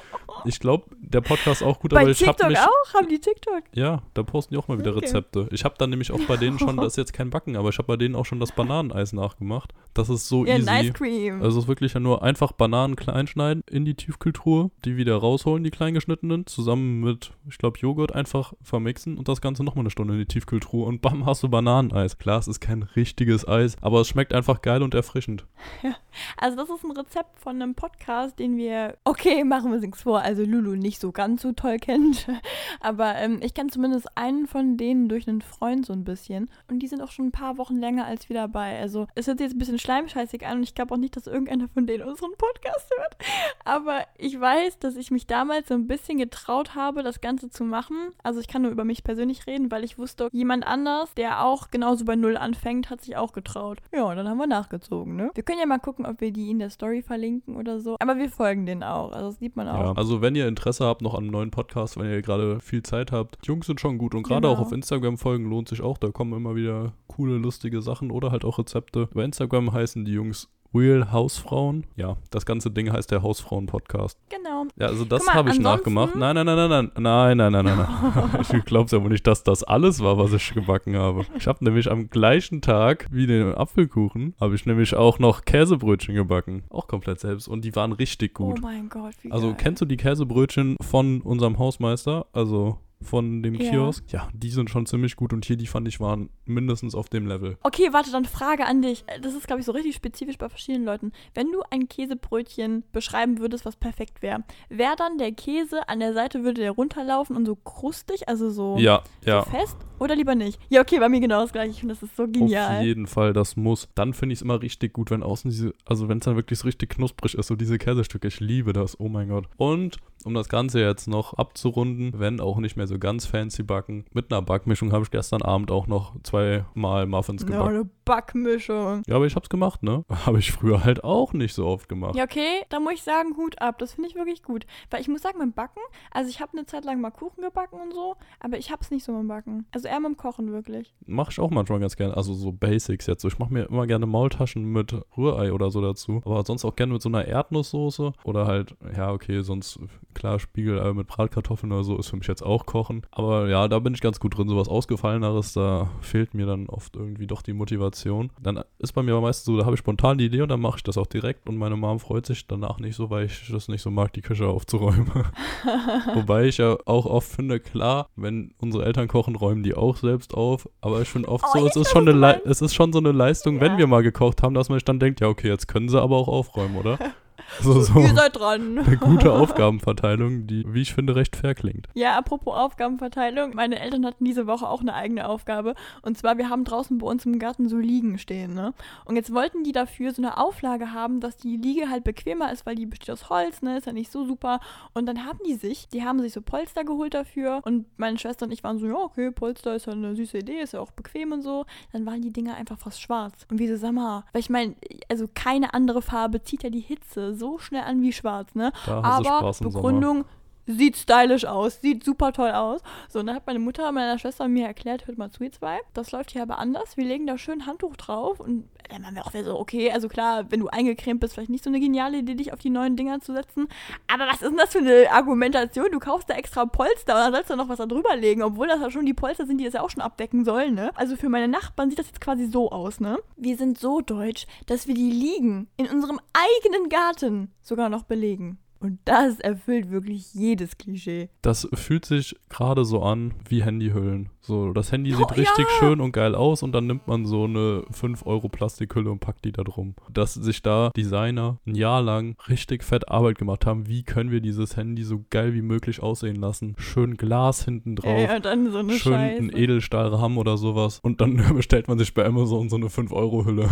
Ich glaube, der Podcast auch gut, Bei aber ich habe TikTok mich auch? Haben die TikTok? Ja, da posten die auch mal wieder Okay. Rezepte. Ich habe dann nämlich auch bei denen schon, das ist jetzt kein Backen, aber ich habe bei denen auch schon das Bananeneis nachgemacht. Das ist so Ja, easy. Ice Cream. Also es ist wirklich ja nur einfach Bananen klein schneiden in die Tiefkühltruhe, die wieder rausholen, die kleingeschnittenen, zusammen mit, ich glaube, Joghurt einfach vermixen und das Ganze nochmal eine Stunde in die Tiefkühltruhe und bam, hast du Bananeneis. Klar, es ist kein richtiges Eis, aber es schmeckt einfach geil und erfrischend. Also das ist ein Rezept von einem Podcast, den wir, okay, machen wir nichts vor, also Lulu nicht so ganz so toll kennt, aber ähm, ich kenne zumindest einen von denen durch einen Freund so ein bisschen und die sind auch schon ein paar Wochen länger als wir dabei. Also es hört sich jetzt ein bisschen schleimscheißig an und ich glaube auch nicht, dass irgendeiner von denen unseren Podcast hört, aber ich weiß, dass ich mich damals so ein bisschen getraut habe, das Ganze zu machen. Also ich kann nur über mich persönlich reden, weil ich wusste, jemand anders, der auch genauso bei Null anfängt, hat sich auch getraut. Ja, und dann haben wir nachgezogen, ne? Wir können ja mal gucken, ob wir die in der Story verlinken oder so. Aber wir folgen denen auch. Also das sieht man auch. Ja, also wenn ihr Interesse habt noch an einem neuen Podcast, wenn ihr gerade viel Zeit habt, die Jungs sind schon gut und gerade Genau. auch auf Instagram folgen lohnt sich auch, da kommen immer wieder coole, lustige Sachen oder halt auch Rezepte. Bei Instagram heißen die Jungs Real Hausfrauen. Ja, das ganze Ding heißt der Hausfrauen-Podcast. Genau. Ja, also das habe ich nachgemacht. Nein, nein, nein, nein, nein, nein, nein, nein, nein, nein. Ich glaub's ja wohl nicht, dass das alles war, was ich gebacken habe. Ich habe nämlich am gleichen Tag wie den Apfelkuchen, habe ich nämlich auch noch Käsebrötchen gebacken. Auch komplett selbst und die waren richtig gut. Oh mein Gott, wie Also geil. kennst du die Käsebrötchen von unserem Hausmeister? Also von dem Ja. Kiosk? Ja, die sind schon ziemlich gut und hier, die fand ich, waren mindestens auf dem Level. Okay, warte, dann Frage an dich. Das ist, glaube ich, so richtig spezifisch bei verschiedenen Leuten. Wenn du ein Käsebrötchen beschreiben würdest, was perfekt wäre, wäre dann der Käse an der Seite, würde der runterlaufen und so krustig, also so, Ja, ja. so fest? Oder lieber nicht? Ja, okay, bei mir genau das gleiche. Ich finde, das ist so Auf genial. jeden Fall, das muss. Dann finde ich es immer richtig gut, wenn außen diese, also wenn es dann wirklich so richtig knusprig ist, so diese Käsestücke. Ich liebe das, oh mein Gott. Und um das Ganze jetzt noch abzurunden, wenn auch nicht mehr so ganz fancy backen, mit einer Backmischung habe ich gestern Abend auch noch zweimal Muffins Ja, gebacken. eine Backmischung. Ja, aber ich hab's gemacht, ne? Habe ich früher halt auch nicht so oft gemacht. Ja, okay, da muss ich sagen, Hut ab. Das finde ich wirklich gut. Weil ich muss sagen, beim Backen, also ich habe eine Zeit lang mal Kuchen gebacken und so, aber ich habe es nicht so beim Backen. Also eher mit dem Kochen wirklich. Mache ich auch manchmal ganz gerne. Also so Basics jetzt. So, ich mache mir immer gerne Maultaschen mit Rührei oder so dazu. Aber sonst auch gerne mit so einer Erdnusssoße. Oder halt, ja, okay, sonst klar Spiegelei mit Bratkartoffeln oder so ist für mich jetzt auch Kochen. Aber ja, da bin ich ganz gut drin. Sowas Ausgefalleneres, da fehlt mir dann oft irgendwie doch die Motivation. Dann ist bei mir aber meistens so, da habe ich spontan die Idee und dann mache ich das auch direkt. Und meine Mom freut sich danach nicht so, weil ich das nicht so mag, die Küche aufzuräumen. Wobei ich ja auch oft finde, klar, wenn unsere Eltern kochen, räumen die auch selbst auf. Aber ich finde oft Oh, so, es ist, schon eine Le es ist schon so eine Leistung, Ja. wenn wir mal gekocht haben, dass man sich dann denkt, ja, okay, jetzt können sie aber auch aufräumen, oder? So, so Ihr seid dran. eine gute Aufgabenverteilung, die, wie ich finde, recht fair klingt. Ja, apropos Aufgabenverteilung. Meine Eltern hatten diese Woche auch eine eigene Aufgabe. Und zwar, wir haben draußen bei uns im Garten so Liegen stehen, ne? Und jetzt wollten die dafür so eine Auflage haben, dass die Liege halt bequemer ist, weil die besteht aus Holz, ne? Ist ja nicht so super. Und dann haben die sich, die haben sich so Polster geholt dafür. Und meine Schwester und ich waren so, ja, okay, Polster ist ja eine süße Idee, ist ja auch bequem und so. Dann waren die Dinger einfach fast schwarz. Und wie so, sag mal, weil ich meine, also keine andere Farbe zieht ja die Hitze so schnell an wie schwarz, ne? Da Aber. Begründung sieht stylisch aus, sieht super toll aus. So, und dann hat meine Mutter meiner Schwester mir erklärt, hört mal zu, ihr zwei, das läuft hier aber anders. Wir legen da schön Handtuch drauf und dann waren wir auch wieder so, okay, also klar, wenn du eingecremt bist, vielleicht nicht so eine geniale Idee, dich auf die neuen Dinger zu setzen. Aber was ist denn das für eine Argumentation? Du kaufst da extra Polster und dann sollst du noch was da drüber legen, obwohl das ja schon die Polster sind, die es ja auch schon abdecken sollen, ne? Also für meine Nachbarn sieht das jetzt quasi so aus, ne? Wir sind so deutsch, dass wir die Liegen in unserem eigenen Garten sogar noch belegen. Und das erfüllt wirklich jedes Klischee. Das fühlt sich gerade so an wie Handyhüllen. So, das Handy sieht Oh, richtig ja. schön und geil aus und dann nimmt man so eine 5 Euro Plastikhülle und packt die da drum. Dass sich da Designer ein Jahr lang richtig fett Arbeit gemacht haben, wie können wir dieses Handy so geil wie möglich aussehen lassen. Schön Glas hinten drauf. Ja, dann so eine Schön Scheiße. einen Edelstahlrahmen oder sowas. Und dann bestellt man sich bei Amazon so eine 5-Euro-Hülle.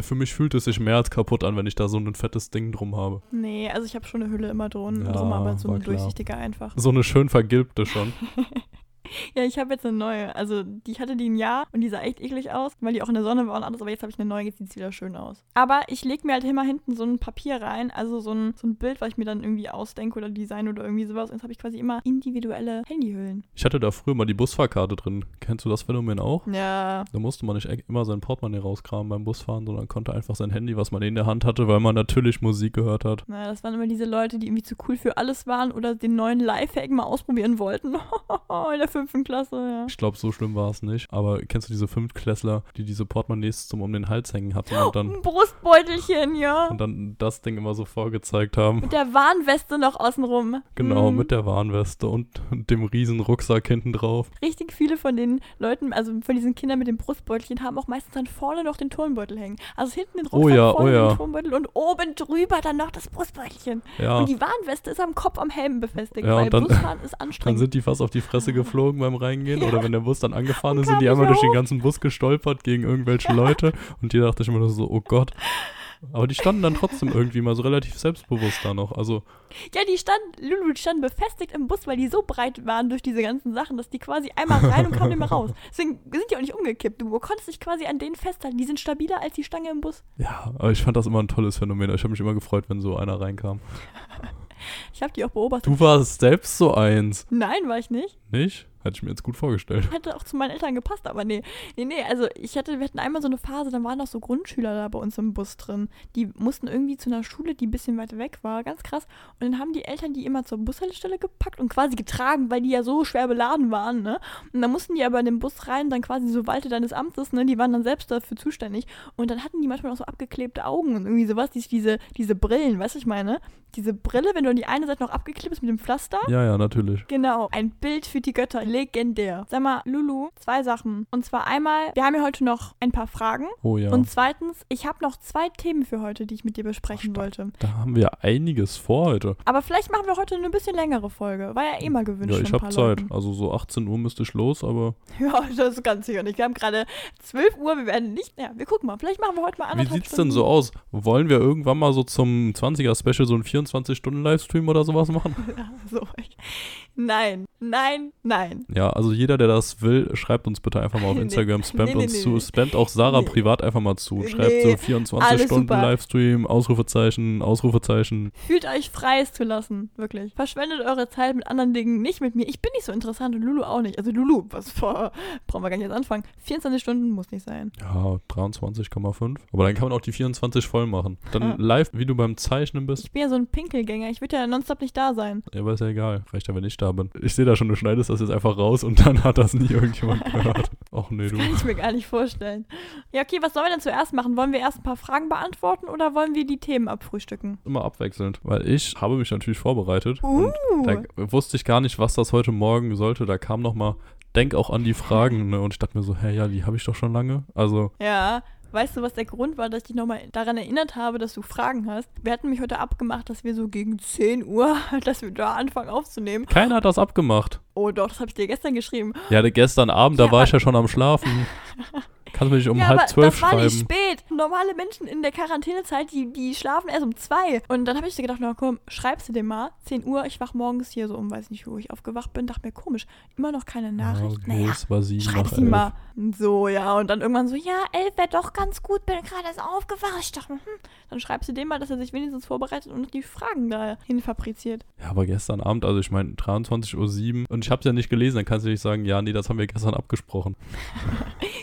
Für mich fühlt es sich mehr als kaputt an, wenn ich da so ein fettes Ding drum habe. nee, also ich habe schon eine Hülle immer drin, Ja, drum, aber so eine klar. durchsichtige einfach. So eine schön vergilbte schon. Ja, ich habe jetzt eine neue. Also, die ich hatte die ein Jahr und die sah echt eklig aus, weil die auch in der Sonne war und alles, aber jetzt habe ich eine neue, jetzt sieht sie wieder schön aus. Aber ich lege mir halt immer hinten so ein Papier rein, also so ein, so ein Bild, was ich mir dann irgendwie ausdenke oder design oder irgendwie sowas. Und jetzt habe ich quasi immer individuelle Handyhüllen. Ich hatte da früher mal die Busfahrkarte drin. Kennst du das Phänomen auch? Ja. Da musste man nicht e- immer sein Portemonnaie rauskramen beim Busfahren, sondern konnte einfach sein Handy, was man in der Hand hatte, weil man natürlich Musik gehört hat. Naja, das waren immer diese Leute, die irgendwie zu cool für alles waren oder den neuen Lifehack mal ausprobieren wollten. in der fünften Klasse, ja. Ich glaube, so schlimm war es nicht. Aber kennst du diese Fünftklässler, die diese Portemonnaies zum um den Hals hängen hatten und dann, Ein Brustbeutelchen, ja. und dann das Ding immer so vorgezeigt haben? Mit der Warnweste noch außenrum. Genau, Mhm. mit der Warnweste und dem riesen Rucksack hinten drauf. Richtig viele von den Leuten, also von diesen Kindern mit dem Brustbeutelchen, haben auch meistens dann vorne noch den Turnbeutel hängen. Also hinten den Oh Rucksack, ja, vorne oh ja. den Turnbeutel und oben drüber dann noch das Brustbeutelchen. Ja, Und die Warnweste ist am Kopf am Helm befestigt, Ja, weil und dann- Busfahren ist dann anstrengend. sind die fast auf die Fresse geflogen beim Reingehen. Ja. Oder wenn der Bus dann angefahren ist, sind die einmal durch den ganzen Bus gestolpert gegen irgendwelche Leute. Und die dachte ich immer nur so, oh Gott. Aber die standen dann trotzdem irgendwie mal so relativ selbstbewusst da noch. Also, ja, die standen, Lulu, die standen befestigt im Bus, weil die so breit waren durch diese ganzen Sachen, dass die quasi einmal rein und kamen mehr raus. Deswegen sind die auch nicht umgekippt. Du konntest dich quasi an denen festhalten. Die sind stabiler als die Stange im Bus. ja, aber ich fand das immer ein tolles Phänomen. Ich habe mich immer gefreut, wenn so einer reinkam. Ich habe die auch beobachtet. Du warst selbst so eins, Nein, war ich nicht. nicht? Hätte ich mir jetzt gut vorgestellt. Hätte auch zu meinen Eltern gepasst, aber nee. Nee, nee, also ich hatte, wir hatten einmal so eine Phase, dann waren noch so Grundschüler da bei uns im Bus drin. Die mussten irgendwie zu einer Schule, die ein bisschen weiter weg war, ganz krass. Und dann haben die Eltern die immer zur Bushaltestelle gepackt und quasi getragen, weil die ja so schwer beladen waren, ne? Und dann mussten die aber in den Bus rein, dann quasi so Walte deines Amtes, ne? Die waren dann selbst dafür zuständig. Und dann hatten die manchmal auch so abgeklebte Augen und irgendwie sowas, diese, diese, diese Brillen, weißt du, ich meine? Diese Brille, wenn du an die eine Seite noch abgeklebt bist mit dem Pflaster. Ja, ja, natürlich. Genau, ein Bild für die Götter, legendär. Sag mal, Lulu, zwei Sachen. Und zwar einmal, wir haben ja heute noch ein paar Fragen. Oh ja. Und zweitens, ich habe noch zwei Themen für heute, die ich mit dir besprechen Ach, wollte. da haben wir einiges vor heute. Aber vielleicht machen wir heute eine bisschen längere Folge. War ja eh mal gewünscht Ja, ich habe Zeit. Leuten. Also so 18 Uhr müsste ich los, aber Ja, das ist ganz sicher nicht. Wir haben gerade 12 Uhr, wir werden nicht. Ja, wir gucken mal. Vielleicht machen wir heute mal wie anderthalb sieht's denn so aus? Wollen wir irgendwann mal so zum 20er Special so einen 24-Stunden-Livestream oder sowas machen? Ja, so. Nein, nein, Nein. Ja, also jeder, der das will, schreibt uns bitte einfach mal auf Nee. Instagram, spamt Nee, nee, uns nee, zu, nee. spamt auch Sarah Nee. privat einfach mal zu. Schreibt Nee, so 24 alles Stunden super. Livestream, Ausrufezeichen, Ausrufezeichen. Fühlt euch frei, es zu lassen. Wirklich. Verschwendet eure Zeit mit anderen Dingen, nicht mit mir. Ich bin nicht so interessant und Lulu auch nicht. Also Lulu, was vor, brauchen wir gar nicht jetzt anfangen. 24 Stunden muss nicht sein. Ja, 23,5. Aber dann kann man auch die 24 voll machen. Dann Ja. live, wie du beim Zeichnen bist. Ich bin ja so ein Pinkelgänger. Ich würde ja nonstop nicht da sein. Ja, aber ist ja egal. Reicht ja, wenn ich da bin. Ich sehe da schon, du schneidest das jetzt einfach raus und dann hat das nie irgendjemand gehört. Ach nee, du. Kann ich mir gar nicht vorstellen. Ja, okay, was sollen wir denn zuerst machen? Wollen wir erst ein paar Fragen beantworten oder wollen wir die Themen abfrühstücken? Immer abwechselnd. Weil ich habe mich natürlich vorbereitet. Uh. Und da wusste ich gar nicht, was das heute Morgen sollte. Da kam noch mal, denk auch an die Fragen. Ne? Und ich dachte mir so, hä, ja, die habe ich doch schon lange. Also, Ja, weißt du, was der Grund war, dass ich dich nochmal daran erinnert habe, dass du Fragen hast? Wir hatten mich heute abgemacht, dass wir so gegen 10 Uhr, dass wir da anfangen aufzunehmen. keiner hat das abgemacht. Oh doch, das habe ich dir gestern geschrieben. Ja, gestern Abend, da Ja, war aber- ich ja schon am Schlafen. Kannst du mich um ja, halb aber zwölf das war schreiben. nicht spät. Normale Menschen in der Quarantänezeit, die, die schlafen erst um zwei. Und dann habe ich dir gedacht, na komm, schreibst du dem mal. 10 Uhr, ich wach morgens hier so um, weiß nicht, wo ich aufgewacht bin. Dachte mir, komisch, immer noch keine Nachricht. Ja, nee, naja, es war sieben schreib sie mal. So, ja, und dann irgendwann so, ja, elf wäre doch ganz gut, bin gerade erst aufgewacht. Ich dachte, hm, dann schreibst du dem mal, dass er sich wenigstens vorbereitet und die Fragen dahin fabriziert. Ja, aber gestern Abend, also ich meine 23.07 Uhr und ich habe es ja nicht gelesen, dann kannst du nicht sagen, ja, nee, das haben wir gestern abgesprochen.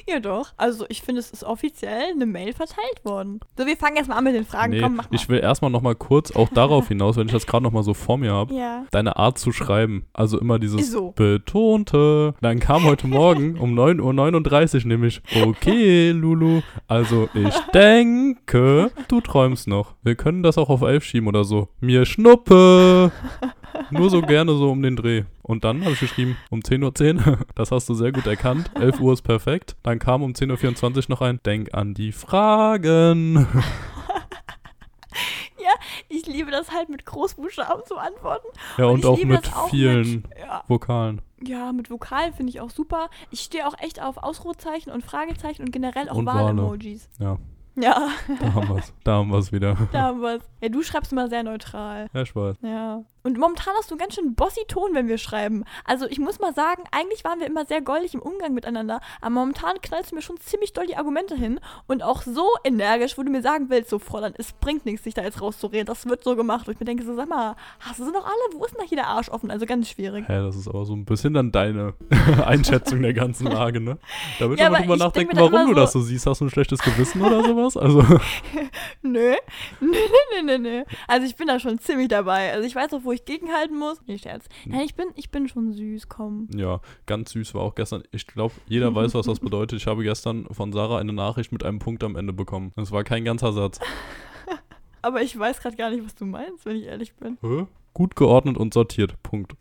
Ja, doch. Also, ich finde, es ist offiziell eine Mail verteilt worden. So, wir fangen erstmal an mit den Fragen. nee, Komm, mach mal. ich will erstmal nochmal kurz auch darauf hinaus, wenn ich das gerade nochmal so vor mir habe. ja. Deine Art zu schreiben, also immer dieses so. betonte. Dann kam heute Morgen um 9.39 Uhr nämlich, okay, Lulu, also ich denke, du träumst noch. Wir können das auch auf 11 schieben oder so. Mir schnuppe. Nur so gerne so um den Dreh. Und dann habe ich geschrieben, um 10.10 Uhr, das hast du sehr gut erkannt, 11 Uhr ist perfekt. Dann kam um 10.24 Uhr noch ein, denk an die Fragen. Ich liebe das halt mit Großbuchstaben zu antworten. Ja, und, ich auch mit auch vielen Mit, ja, Vokalen. ja, mit Vokalen finde ich auch super. Ich stehe auch echt auf Ausrufezeichen und Fragezeichen und generell auch Und. Wahl-Emojis. Ja, Ja, da haben wir es. Da haben wir es wieder. da haben wir es. Ja, du schreibst immer sehr neutral. Ja, ich weiß. Ja. Und momentan hast du einen ganz schön bossy Ton, wenn wir schreiben. Also ich muss mal sagen, eigentlich waren wir immer sehr goldig im Umgang miteinander. Aber momentan knallst du mir schon ziemlich doll die Argumente hin. Und auch so energisch, wo du mir sagen willst, so Fräulein, es bringt nichts, sich da jetzt rauszureden. Das wird so gemacht. Und ich mir denke so, sag mal, hast du sie noch alle? Wo ist denn da hier der Arsch offen? Also ganz schwierig. Hä, das ist aber so ein bisschen dann deine Einschätzung der ganzen Lage, ne? Da wird Ja, ja, mal drüber ich denk nachdenken, warum du das so- so siehst. Hast du ein schlechtes Gewissen oder sowas? Also, Nö. Nö, nö, nö, nö, nö. Also ich bin da schon ziemlich dabei. Also ich weiß auch, wo ich gegenhalten muss. Nee, Scherz. Nein, ich bin, ich bin schon süß, komm. ja, ganz süß war auch gestern. Ich glaube, jeder weiß, was das bedeutet. Ich habe gestern von Sarah eine Nachricht mit einem Punkt am Ende bekommen. Es war kein ganzer Satz. Aber ich weiß gerade gar nicht, was du meinst, wenn ich ehrlich bin. Hä? Gut geordnet und sortiert. Punkt.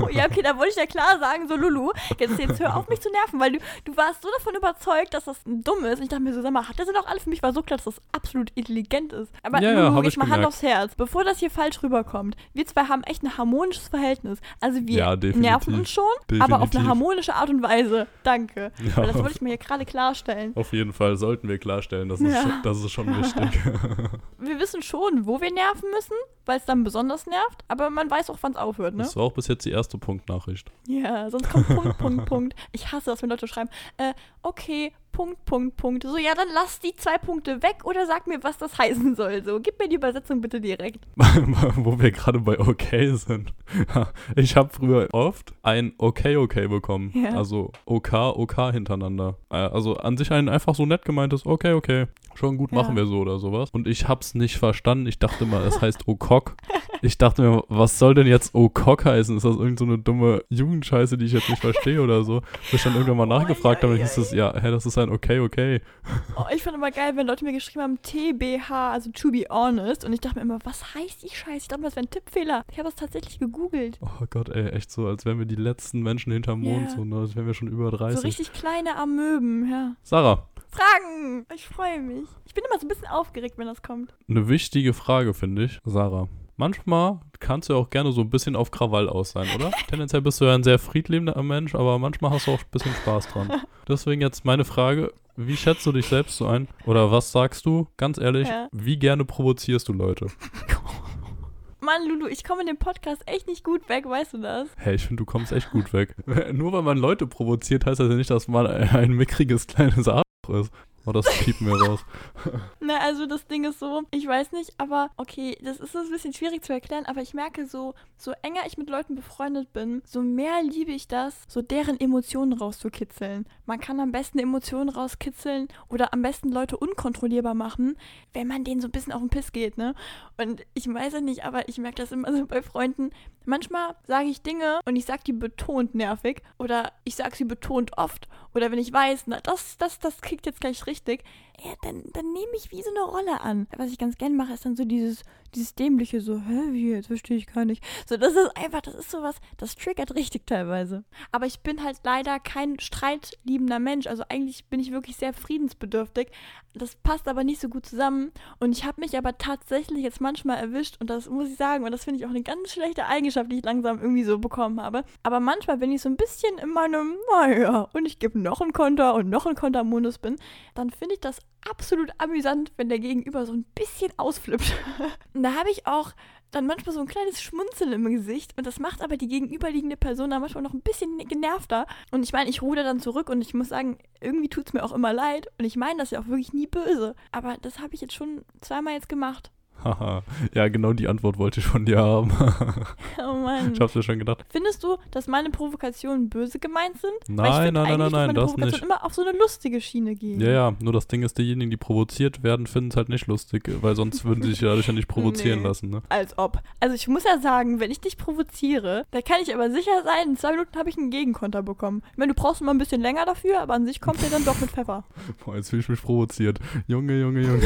Oh, ja, okay, da wollte ich ja klar sagen, so Lulu, jetzt, jetzt hör auf mich zu nerven, weil du, du warst so davon überzeugt, dass das dumm ist. Und ich dachte mir so, sag mal, hat der sie doch alle für mich war so klar, dass das absolut intelligent ist. Aber Ja, ja, Lulu, hab jetzt ich mal Hand aufs Herz, bevor das hier falsch rüberkommt. Wir zwei haben echt ein harmonisches Verhältnis. Also wir Ja, definitiv. nerven uns schon, aber auf eine Definitiv. harmonische Art und Weise. Danke. Ja, Weil das wollte ich mir hier gerade klarstellen. Auf jeden Fall sollten wir klarstellen, das ist, Ja. schon, das ist schon wichtig. Wir wissen schon, wo wir nerven müssen, weil es dann besonders nervt, aber man weiß auch, wann es aufhört, ne? Das war auch bis jetzt die erste Punktnachricht. Ja, sonst kommt Punkt, Punkt, Punkt. Ich hasse das, wenn Leute schreiben, äh, okay, Punkt, Punkt, Punkt. So, ja, dann lass die zwei Punkte weg oder sag mir, was das heißen soll. So, gib mir die Übersetzung bitte direkt. Wo wir gerade bei okay sind. Ich habe früher oft ein okay okay bekommen. Ja. Also OK, OK hintereinander. Äh, Also an sich ein einfach so nett gemeintes okay okay. Schon gut Ja. machen wir so oder sowas. Und ich hab's nicht verstanden. Ich dachte mal, es heißt Okok. Ich dachte mir, was soll denn jetzt Okok heißen? Ist das irgend so eine dumme Jugendscheiße, die ich jetzt nicht verstehe oder so? Bis ich dann irgendwann mal Oh, nachgefragt ja, habe, hieß es, ja, hä, das ist ein okay okay. Oh, ich fand immer geil, wenn Leute mir geschrieben haben, TBH, also to be honest. Und ich dachte mir immer, was heißt die Scheiße? Ich dachte mir, das wäre ein Tippfehler. Ich habe das tatsächlich gegoogelt. Oh Gott, ey, echt so, als wären wir die letzten Menschen hinterm Mond, so, ne? als wären wir schon über 30. So richtig kleine Amöben, ja. Sarah, Fragen! Ich freue mich. Ich bin immer so ein bisschen aufgeregt, wenn das kommt. eine wichtige Frage, finde ich. Sarah, manchmal kannst du ja auch gerne so ein bisschen auf Krawall aus sein, oder? Tendenziell bist du ja ein sehr friedliebender Mensch, aber manchmal hast du auch ein bisschen Spaß dran. Deswegen jetzt meine Frage, wie schätzt du dich selbst so ein? Oder was sagst du, ganz ehrlich, Ja. wie gerne provozierst du Leute? Mann, Lulu, ich komme in dem Podcast echt nicht gut weg, weißt du das? Hey, ich finde, du kommst echt gut weg. Nur weil man Leute provoziert, heißt das ja nicht, dass man ein mickriges kleines Arschloch ist. Oh, das piepen wir raus. Na, also das Ding ist so, ich weiß nicht, aber okay, das ist ein bisschen schwierig zu erklären, aber ich merke so, so enger ich mit Leuten befreundet bin, so mehr liebe ich das, so deren Emotionen rauszukitzeln. Man kann am besten Emotionen rauskitzeln oder am besten Leute unkontrollierbar machen, wenn man denen so ein bisschen auf den Piss geht, ne? Und ich weiß ja nicht, aber ich merke das immer so bei Freunden. Manchmal sage ich Dinge und ich sage die betont nervig oder ich sage sie betont oft oder wenn ich weiß, na, das, das, das kickt jetzt gleich richtig, ja, dann, dann nehme ich wie so eine Rolle an. Was ich ganz gern mache, ist dann so dieses, dieses dämliche, so, hä, wie, jetzt verstehe ich gar nicht. So, das ist einfach, das ist sowas, das triggert richtig teilweise. Aber ich bin halt leider kein streitliebender Mensch. Also eigentlich bin ich wirklich sehr friedensbedürftig. Das passt aber nicht so gut zusammen. Und ich habe mich aber tatsächlich jetzt manchmal erwischt, und das muss ich sagen, und das finde ich auch eine ganz schlechte Eigenschaft, die ich langsam irgendwie so bekommen habe. Aber manchmal, wenn ich so ein bisschen in meinem, naja, und ich gebe noch einen Konter und noch einen Konter-Modus bin, dann finde ich das absolut amüsant, wenn der Gegenüber so ein bisschen ausflippt. da habe ich auch dann manchmal so ein kleines Schmunzeln im Gesicht und das macht aber die gegenüberliegende Person dann manchmal noch ein bisschen genervter. Und ich meine, ich ruder dann zurück und ich muss sagen, irgendwie tut es mir auch immer leid und ich meine das ja auch wirklich nie böse. Aber das habe ich jetzt schon zweimal jetzt gemacht. Ja, genau die Antwort wollte ich von dir haben. oh Mann. Ich hab's mir schon gedacht. Findest du, dass meine Provokationen böse gemeint sind? Nein, nein, nein, nein, nein, das nicht. immer auf so eine lustige Schiene gehen. Ja, ja, nur das Ding ist, diejenigen, die provoziert werden, finden es halt nicht lustig, weil sonst würden sie sich ja dadurch ja nicht provozieren nee, lassen, ne? Als ob. Also ich muss ja sagen, wenn ich dich provoziere, da kann ich aber sicher sein, in zwei Minuten habe ich einen Gegenkonter bekommen. Ich meine, du brauchst immer ein bisschen länger dafür, aber an sich kommt der dann doch mit Pfeffer. Boah, jetzt fühle ich mich provoziert. Junge, Junge, Junge.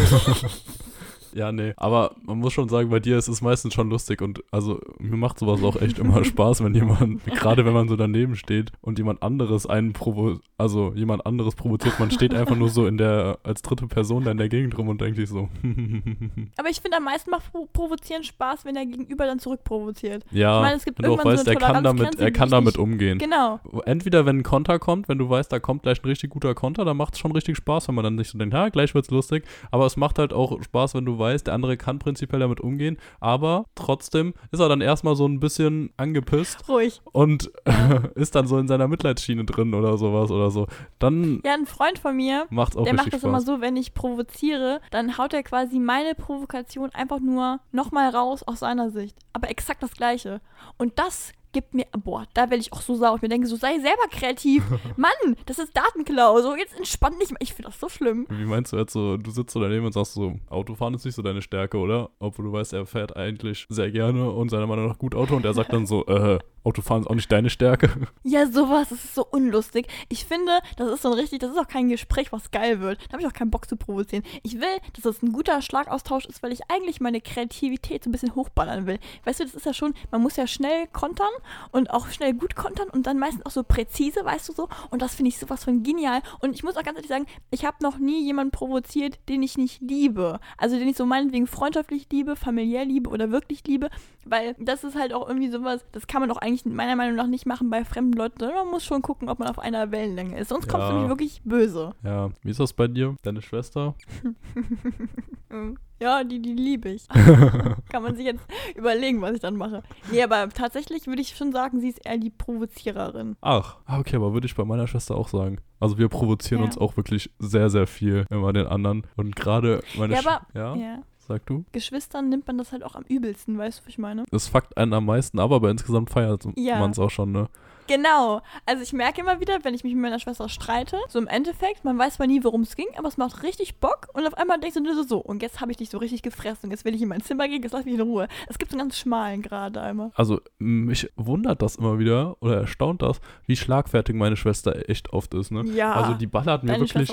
Ja, nee. Aber man muss schon sagen, bei dir ist es meistens schon lustig und also mir macht sowas auch echt immer Spaß, wenn jemand, gerade wenn man so daneben steht und jemand anderes einen provo also jemand anderes provoziert, man steht einfach nur so in der, als dritte Person da in der Gegend rum und denkt sich so. Aber ich finde am meisten macht Provozieren Spaß, wenn der Gegenüber dann zurückprovoziert. Ja, ich meine, es gibt wenn du auch weißt, so er kann damit, er kann damit umgehen. Genau. Entweder wenn ein Konter kommt, wenn du weißt, da kommt gleich ein richtig guter Konter, dann macht es schon richtig Spaß, wenn man dann nicht so denkt, ja, gleich wird's lustig. Aber es macht halt auch Spaß, wenn du weiß, der andere kann prinzipiell damit umgehen, aber trotzdem ist er dann erstmal so ein bisschen angepisst. Ruhig. Und ist dann so in seiner Mitleidsschiene drin oder sowas oder so. Dann. Ja, ein Freund von mir, macht's auch der macht das Spaß. immer so, wenn ich provoziere, dann haut er quasi meine Provokation einfach nur nochmal raus aus seiner Sicht. Aber exakt das Gleiche. Und das gibt mir, boah, da werde ich auch so sauer. Ich mir denke, so sei selber kreativ. Mann, das ist Datenklau. So, jetzt entspann dich mal. Ich finde das so schlimm. Wie meinst du jetzt so, du sitzt so daneben und sagst so, Autofahren ist nicht so deine Stärke, oder? Obwohl du weißt, er fährt eigentlich sehr gerne und seiner Meinung nach gut Auto und er sagt dann so, äh, Autofahren ist auch nicht deine Stärke. Ja, sowas, das ist so unlustig. Ich finde, das ist so ein richtig, das ist auch kein Gespräch, was geil wird. Da habe ich auch keinen Bock zu provozieren. Ich will, dass das ein guter Schlagaustausch ist, weil ich eigentlich meine Kreativität so ein bisschen hochballern will. Weißt du, das ist ja schon, man muss ja schnell kontern und auch schnell gut kontern und dann meistens auch so präzise, weißt du so. Und das finde ich sowas von genial. Und ich muss auch ganz ehrlich sagen, ich habe noch nie jemanden provoziert, den ich nicht liebe. Also den ich so meinetwegen freundschaftlich liebe, familiär liebe oder wirklich liebe, weil das ist halt auch irgendwie sowas, das kann man auch eigentlich meiner Meinung nach nicht machen bei fremden Leuten, sondern man muss schon gucken, ob man auf einer Wellenlänge ist. Sonst ja. kommst du nämlich wirklich böse. Ja, wie ist das bei dir? Deine Schwester? ja, die, die liebe ich. kann man sich jetzt überlegen, was ich dann mache. Nee, aber tatsächlich würde ich schon sagen, sie ist eher die Provoziererin. Ach, ah, okay, aber würde ich bei meiner Schwester auch sagen. Also wir provozieren ja. uns auch wirklich sehr, sehr viel immer den anderen. Und gerade meine ja, aber, ja? ja. Sag du? Geschwistern nimmt man das halt auch am übelsten, weißt du, was ich meine? Es fuckt einen am meisten, aber, aber insgesamt feiert ja. man es auch schon, ne? Genau. Also ich merke immer wieder, wenn ich mich mit meiner Schwester streite, so im Endeffekt, man weiß zwar nie, worum es ging, aber es macht richtig Bock und auf einmal denkst du so, so, und jetzt habe ich dich so richtig gefressen und jetzt will ich in mein Zimmer gehen, jetzt lass mich in Ruhe. Es gibt so einen ganz schmalen Grad einmal. Also mich wundert das immer wieder oder erstaunt das, wie schlagfertig meine Schwester echt oft ist, ne? Ja. Also die ballert mir wirklich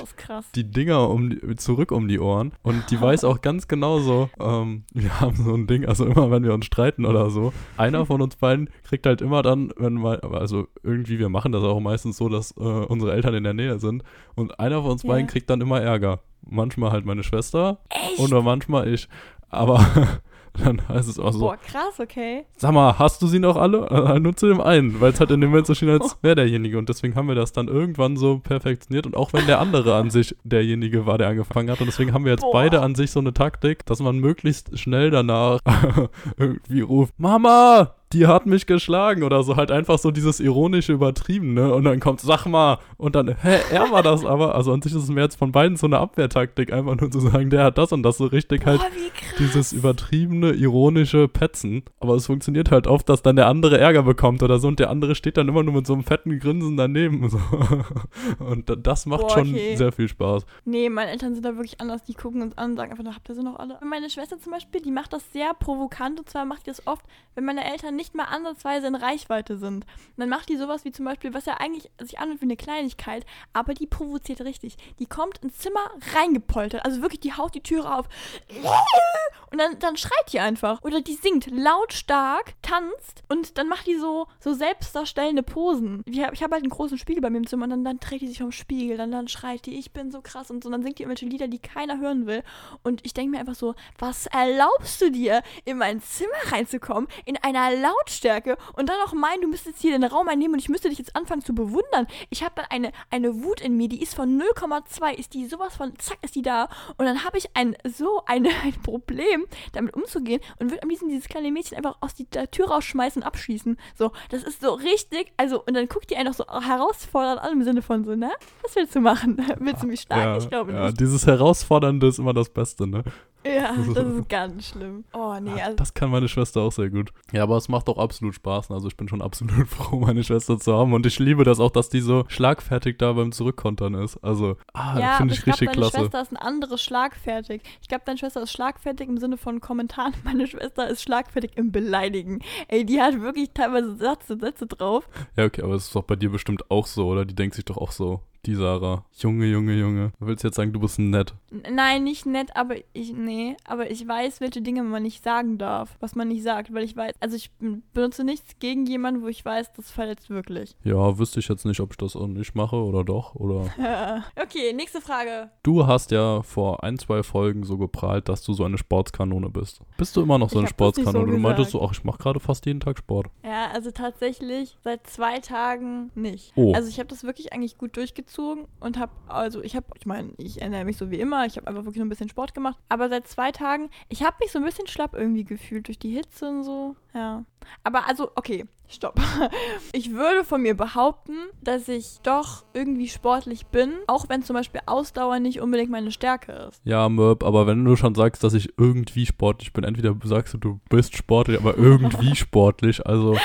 die Dinger um die, zurück um die Ohren und die weiß auch ganz genau so, ähm, wir haben so ein Ding, also immer wenn wir uns streiten oder so, einer von uns beiden kriegt halt immer dann, wenn mal, also irgendwie, wir machen das auch meistens so, dass äh, unsere Eltern in der Nähe sind und einer von uns ja. beiden kriegt dann immer Ärger. Manchmal halt meine Schwester Echt? oder manchmal ich. Aber Dann heißt es auch so, Boah, krass, okay. sag mal, hast du sie noch alle? Äh, nur zu dem einen, weil es halt in dem Moment so schien, als wäre derjenige. Und deswegen haben wir das dann irgendwann so perfektioniert. Und auch wenn der andere an sich derjenige war, der angefangen hat. Und deswegen haben wir jetzt Boah. beide an sich so eine Taktik, dass man möglichst schnell danach irgendwie ruft, Mama, die hat mich geschlagen oder so. Halt einfach so dieses ironische Übertrieben, ne? Und dann kommt, sag mal. Und dann, hä, er war das aber. Also an sich ist es mir jetzt von beiden so eine Abwehrtaktik, einfach nur zu sagen, der hat das und das so richtig halt Boah, wie krass. dieses übertriebene, ironische Petzen. Aber es funktioniert halt oft, dass dann der andere Ärger bekommt oder so und der andere steht dann immer nur mit so einem fetten Grinsen daneben. So. Und da- das macht Boah, schon okay. sehr viel Spaß. Nee, meine Eltern sind da wirklich anders. Die gucken uns an und sagen einfach, habt ihr sie noch alle? Und meine Schwester zum Beispiel, die macht das sehr provokant. Und zwar macht die das oft, wenn meine Eltern nicht mal ansatzweise in Reichweite sind. Und dann macht die sowas wie zum Beispiel, was ja eigentlich sich anhört wie eine Kleinigkeit, aber die provoziert richtig. Die kommt ins Zimmer reingepoltert. Also wirklich, die haut die Türe auf. Und dann, dann schreit die einfach. Oder die singt lautstark, tanzt und dann macht die so, so selbstdarstellende Posen. Ich habe hab halt einen großen Spiegel bei mir im Zimmer und dann, dann dreht die sich vom Spiegel. Dann, dann schreit die, ich bin so krass und so. Und dann singt die irgendwelche Lieder, die keiner hören will. Und ich denke mir einfach so, was erlaubst du dir, in mein Zimmer reinzukommen, in einer Lautstärke und dann auch meinen, du müsstest hier den Raum einnehmen und ich müsste dich jetzt anfangen zu bewundern. Ich habe dann eine, eine Wut in mir, die ist von 0,2, ist die sowas von, zack, ist die da. Und dann habe ich ein, so eine, ein Problem, damit umzugehen und würde am liebsten dieses kleine Mädchen einfach aus die, der Tür rausschmeißen und abschießen. So, das ist so richtig, also, und dann guckt die einen auch so herausfordernd an im Sinne von so, ne? Was willst du machen? willst du mich schlagen? ich glaube ja, nicht. dieses Herausfordernde ist immer das Beste, ne? Ja, Das ist- ganz schlimm. Oh, nee, Ah, also, Das kann meine Schwester auch sehr gut. Ja, aber es macht auch absolut Spaß. Also ich bin schon absolut froh, meine Schwester zu haben. Und ich liebe das auch, dass die so schlagfertig da beim Zurückkontern ist. Also, ah, ja, finde ich ich glaube, richtig deine klasse. Schwester ist ein anderes schlagfertig. Ich glaube, deine Schwester ist schlagfertig im Sinne von Kommentaren. Meine Schwester ist schlagfertig im Beleidigen. Ey, die hat wirklich teilweise Sätze, Sätze drauf. Ja, okay, aber es ist doch bei dir bestimmt auch so, oder? Die denkt sich doch auch so. Die Sarah. Junge, Junge, Junge. Du willst jetzt sagen, du bist nett. Nein, nicht nett, aber ich, nee, aber ich weiß, welche Dinge man nicht sagen darf, was man nicht sagt, weil ich weiß, also ich benutze nichts gegen jemanden, wo ich weiß, das verletzt wirklich. Ja, wüsste ich jetzt nicht, ob ich das auch nicht mache oder doch. Oder. okay, nächste Frage. Du hast ja vor ein, zwei Folgen so geprahlt, dass du so eine Sportskanone bist. Bist du immer noch so Ich eine nicht so Sportskanone? du meintest so, gesagt. ach, ich mache gerade fast jeden Tag Sport. Ja, also tatsächlich seit zwei Tagen nicht. Oh. Also ich habe das wirklich eigentlich gut durchgezogen und habe, also ich habe, ich meine, ich ernähre mich so wie immer, ich habe einfach wirklich nur ein bisschen Sport gemacht, aber seit zwei Tagen, ich habe mich so ein bisschen schlapp irgendwie gefühlt durch die Hitze und so, ja. Aber also, okay, stopp. Ich würde von mir behaupten, dass ich doch irgendwie sportlich bin, auch wenn zum Beispiel Ausdauer nicht unbedingt meine Stärke ist. Ja, Möb, aber wenn du schon sagst, dass ich irgendwie sportlich bin, entweder sagst du, du bist sportlich, aber irgendwie sportlich, also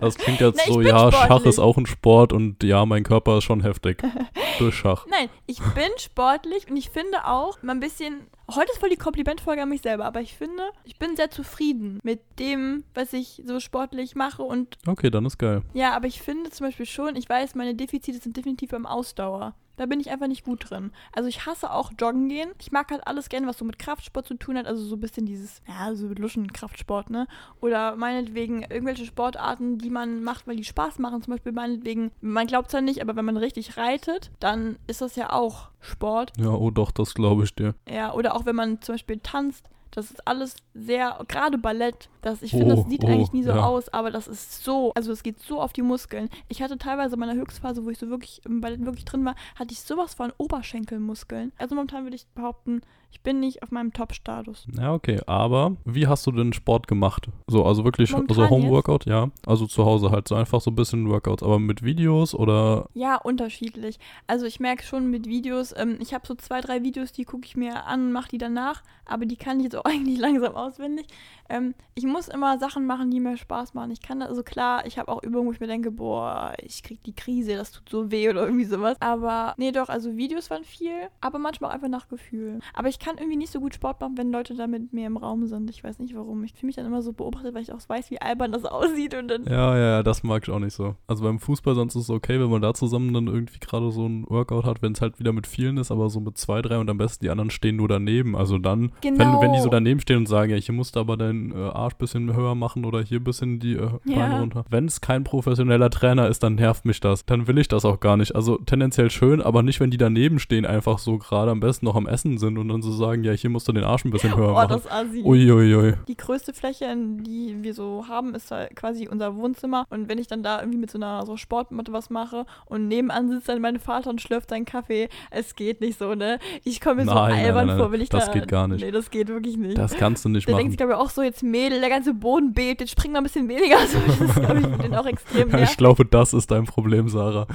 das klingt jetzt ich so, ja, Schach sportlich. ist auch ein Sport und ja, mein Körper ist schon heftig. Durch Schach. Nein, ich bin sportlich und ich finde auch mal ein bisschen. Heute ist voll die Komplimentfolge an mich selber, aber ich finde, ich bin sehr zufrieden mit dem, was ich so sportlich mache. Und Okay, dann ist geil. ja, aber ich finde zum Beispiel schon, ich weiß, meine Defizite sind definitiv beim Ausdauer. Da bin ich einfach nicht gut drin. Also ich hasse auch Joggen gehen. Ich mag halt alles gerne, was so mit Kraftsport zu tun hat. Also so ein bisschen dieses, ja, so Luschen-Kraftsport, ne? Oder meinetwegen irgendwelche Sportarten, die man macht, weil die Spaß machen. Zum Beispiel meinetwegen, man glaubt zwar nicht, aber wenn man richtig reitet, dann ist das ja auch Sport. Ja, oh doch, das glaube ich dir. Ja, oder auch wenn man zum Beispiel tanzt, das ist alles sehr, gerade Ballett, das, ich finde, Oh, das sieht oh, eigentlich nie so ja. aus, aber das ist so, also es geht so auf die Muskeln. Ich hatte teilweise in meiner Höchstphase, wo ich so wirklich im Ballett wirklich drin war, hatte ich sowas von Oberschenkelmuskeln. Also momentan würde ich behaupten, ich bin nicht auf meinem Top-Status. Ja, okay, aber wie hast du denn Sport gemacht? So, also wirklich, Momentan also? Home-Workout, ja. Also zu Hause halt so einfach so ein bisschen Workouts, aber mit Videos oder Ja, unterschiedlich. Also ich merke schon mit Videos, ähm, ich habe so zwei, drei Videos, die gucke ich mir an und mache die danach, aber die kann ich jetzt auch eigentlich langsam auswendig. Ähm, ich muss immer Sachen machen, die mir Spaß machen. Ich kann da, also klar, ich habe auch Übungen, wo ich mir denke, boah, ich krieg die Krise, das tut so weh oder irgendwie sowas. Aber nee, doch, also Videos waren viel, aber manchmal auch einfach nach Gefühl. Aber ich kann irgendwie nicht so gut Sport machen, wenn Leute da mit mir im Raum sind. Ich weiß nicht warum. Ich fühle mich dann immer so beobachtet, weil ich auch weiß, wie albern das aussieht und dann Ja, ja, ja, das mag ich auch nicht so. Also beim Fußball sonst ist es okay, wenn man da zusammen dann irgendwie gerade so ein Workout hat, wenn es halt wieder mit vielen ist, aber so mit zwei, drei und am besten die anderen stehen nur daneben. Also dann, wenn, Genau. wenn die so daneben stehen und sagen, ja, hier musst du aber deinen äh, Arsch bisschen höher machen oder hier bisschen die äh, Ja. Beine runter. Wenn es kein professioneller Trainer ist, dann nervt mich das. Dann will ich das auch gar nicht. Also tendenziell schön, aber nicht, wenn die daneben stehen, einfach so gerade am besten noch am Essen sind und dann so so sagen, ja, hier musst du den Arsch ein bisschen höher Oh, machen. das Assi. Uiuiui. Die größte Fläche, die wir so haben, ist halt quasi unser Wohnzimmer. Und wenn ich dann da irgendwie mit so einer so Sportmatte was mache und nebenan sitzt dann mein Vater und schlürft seinen Kaffee, es geht nicht so, ne? Ich komme mir so Nein, nein, albern nein, nein, vor, wenn ich das da. geht gar nicht. Nee, das geht wirklich nicht. Das kannst du nicht denkt machen. sich, glaube ich, auch so, jetzt Mädel, der ganze Boden bebt, jetzt spring mal ein bisschen weniger. So, das glaube ich, den auch extrem Ja, ich glaube, das ist dein Problem, Sarah.